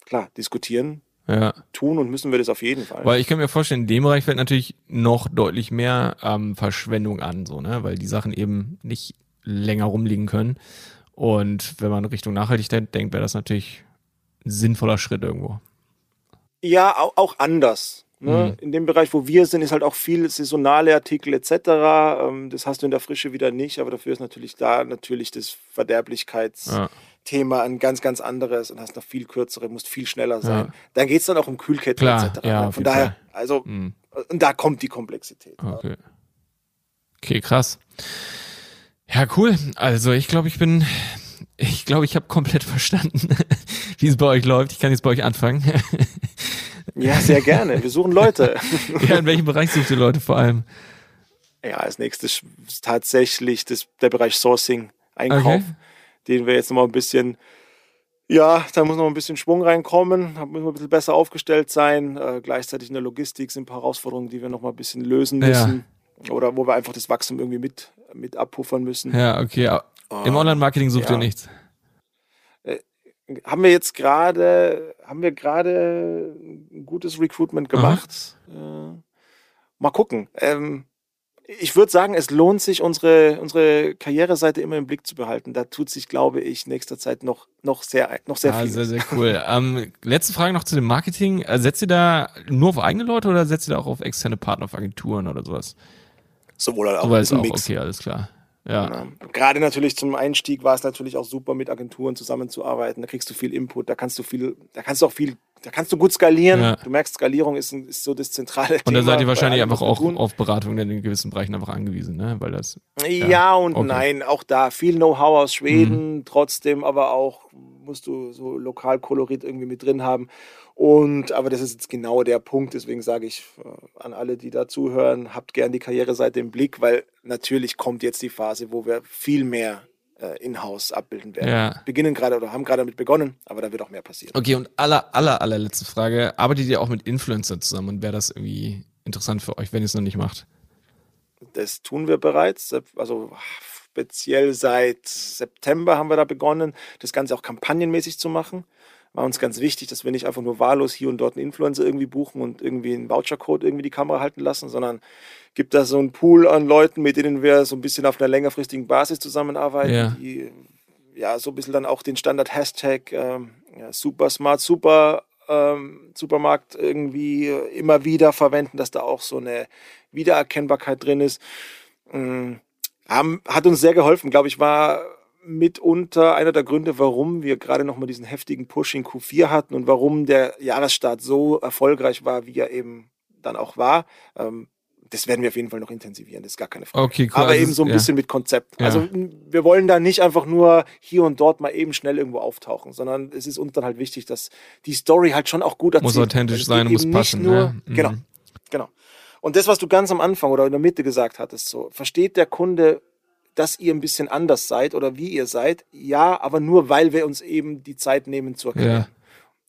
klar, diskutieren, ja. tun und müssen wir das auf jeden Fall. Weil ich kann mir vorstellen, in dem Bereich fällt natürlich noch deutlich mehr ähm, Verschwendung an, so, ne, weil die Sachen eben nicht länger rumliegen können. Und wenn man Richtung Nachhaltigkeit denkt, wäre das natürlich sinnvoller Schritt irgendwo. Ja, auch, anders. Ne? Mhm. In dem Bereich, wo wir sind, ist halt auch viel saisonale Artikel etc. Ähm, das hast du in der Frische wieder nicht, aber dafür ist natürlich da natürlich das Verderblichkeitsthema ja. ein ganz, ganz anderes und hast noch viel kürzere, musst viel schneller sein. Ja. Dann geht es dann auch um Kühlketten Klar, etc. Ja, Von daher, also mhm. Und da kommt die Komplexität. Okay. Okay, krass. Ja, cool. Also ich glaube, ich bin, ich glaube, ich habe komplett verstanden, wie es bei euch läuft. Ich kann jetzt bei euch anfangen. Ja, sehr gerne. Wir suchen Leute. ja, in welchem Bereich sucht ihr Leute vor allem? Ja, als nächstes ist tatsächlich das, der Bereich Sourcing, Einkauf, okay. den wir jetzt noch mal ein bisschen, ja, da muss noch ein bisschen Schwung reinkommen, da müssen wir ein bisschen besser aufgestellt sein. Äh, gleichzeitig in der Logistik sind ein paar Herausforderungen, die wir noch mal ein bisschen lösen müssen. Ja. Oder wo wir einfach das Wachstum irgendwie mit, mit abpuffern müssen. Ja, okay. Im Online-Marketing sucht ja. ihr nichts haben wir jetzt gerade, haben wir gerade ein gutes Recruitment gemacht. Äh, mal gucken. Ähm, ich würde sagen, es lohnt sich, unsere, unsere Karriereseite immer im Blick zu behalten. Da tut sich, glaube ich, nächster Zeit noch, noch sehr, noch sehr ah, viel. Sehr, sehr cool. ähm, letzte Frage noch zu dem Marketing. Äh, setzt ihr da nur auf eigene Leute oder setzt ihr da auch auf externe Partner, auf Agenturen oder sowas? Sowohl als auch. Sowohl als auch. Okay, alles klar. Ja. Genau. Gerade natürlich zum Einstieg war es natürlich auch super, mit Agenturen zusammenzuarbeiten. Da kriegst du viel Input, da kannst du viel, da kannst du auch viel, da kannst du gut skalieren. Ja. Du merkst, Skalierung ist, ist so das zentrale Und da seid ihr wahrscheinlich einfach auch auf Beratung in gewissen Bereichen einfach angewiesen, ne? Weil das. Ja, ja und okay. nein, auch da viel Know-how aus Schweden, mhm. trotzdem aber auch musst du so Lokalkolorit irgendwie mit drin haben. Und, aber das ist jetzt genau der Punkt, deswegen sage ich äh, an alle, die da zuhören, habt gern die Karriereseite im Blick, weil natürlich kommt jetzt die Phase, wo wir viel mehr äh, in-house abbilden werden. Ja. Beginnen gerade oder haben gerade damit begonnen, aber da wird auch mehr passieren. Okay, und aller, aller, allerletzte Frage. Arbeitet ihr auch mit Influencer zusammen und wäre das irgendwie interessant für euch, wenn ihr es noch nicht macht? Das tun wir bereits. Also speziell seit September haben wir da begonnen, das Ganze auch kampagnenmäßig zu machen war uns ganz wichtig, dass wir nicht einfach nur wahllos hier und dort einen Influencer irgendwie buchen und irgendwie einen Vouchercode irgendwie die Kamera halten lassen, sondern gibt da so einen Pool an Leuten, mit denen wir so ein bisschen auf einer längerfristigen Basis zusammenarbeiten, ja. die ja so ein bisschen dann auch den Standard-Hashtag ähm, ja, Super Smart Super ähm, Supermarkt irgendwie immer wieder verwenden, dass da auch so eine Wiedererkennbarkeit drin ist. Ähm, haben, hat uns sehr geholfen, glaube ich, war mitunter einer der Gründe, warum wir gerade nochmal diesen heftigen Push in Q4 hatten und warum der Jahresstart so erfolgreich war, wie er eben dann auch war. Ähm, das werden wir auf jeden Fall noch intensivieren, das ist gar keine Frage. Okay, cool. Aber also eben so ein bisschen mit Konzept. Ja. Also wir wollen da nicht einfach nur hier und dort mal eben schnell irgendwo auftauchen, sondern es ist uns dann halt wichtig, dass die Story halt schon auch gut erzählt Muss authentisch sein, muss passen. Nur, ja. mhm. Genau, genau. Und das, was du ganz am Anfang oder in der Mitte gesagt hattest, so, versteht der Kunde, dass ihr ein bisschen anders seid oder wie ihr seid. Ja, aber nur weil wir uns eben die Zeit nehmen zu erkennen. Ja.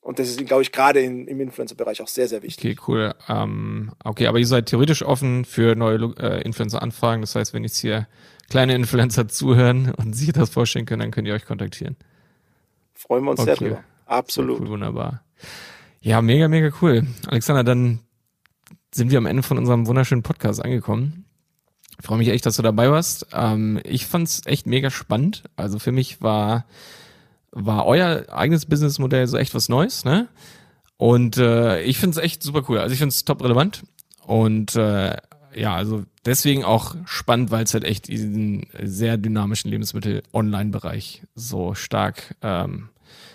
Und das ist, glaube ich, gerade im Influencer-Bereich auch sehr, sehr wichtig. Okay, cool. Ähm, okay, aber ihr seid theoretisch offen für neue äh, Influencer-Anfragen. Das heißt, wenn jetzt hier kleine Influencer zuhören und sich das vorstellen können, dann könnt ihr euch kontaktieren. Freuen wir uns okay. sehr drüber. Absolut. Cool, wunderbar. Ja, mega, mega cool. Alexander, dann sind wir am Ende von unserem wunderschönen Podcast angekommen. Ich freue mich echt, dass du dabei warst. Ähm, ich fand's echt mega spannend. Also für mich war, war euer eigenes Businessmodell so echt was Neues, ne? Und äh, ich find's echt super cool. Also ich find's top relevant. Und äh, ja, also deswegen auch spannend, weil es halt echt diesen sehr dynamischen Lebensmittel-Online-Bereich so stark ähm,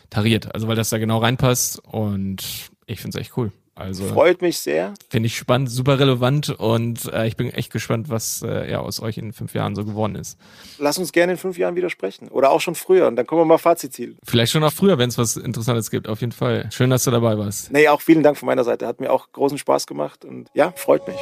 tariert. Also weil das da genau reinpasst und ich find's echt cool. Also freut mich sehr. Finde ich spannend, super relevant und äh, ich bin echt gespannt, was äh, ja aus euch in fünf Jahren so geworden ist. Lass uns gerne in fünf Jahren wieder sprechen oder auch schon früher und dann kommen wir mal Fazit ziehen. Vielleicht schon auch früher, wenn es was Interessantes gibt, auf jeden Fall. Schön, dass du dabei warst. Nee, auch vielen Dank von meiner Seite. Hat mir auch großen Spaß gemacht und ja, freut mich.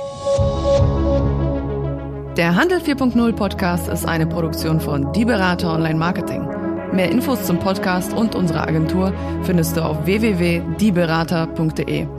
Der Handel 4.0 Podcast ist eine Produktion von Die Berater Online Marketing. Mehr Infos zum Podcast und unserer Agentur findest du auf www.dieberater.de.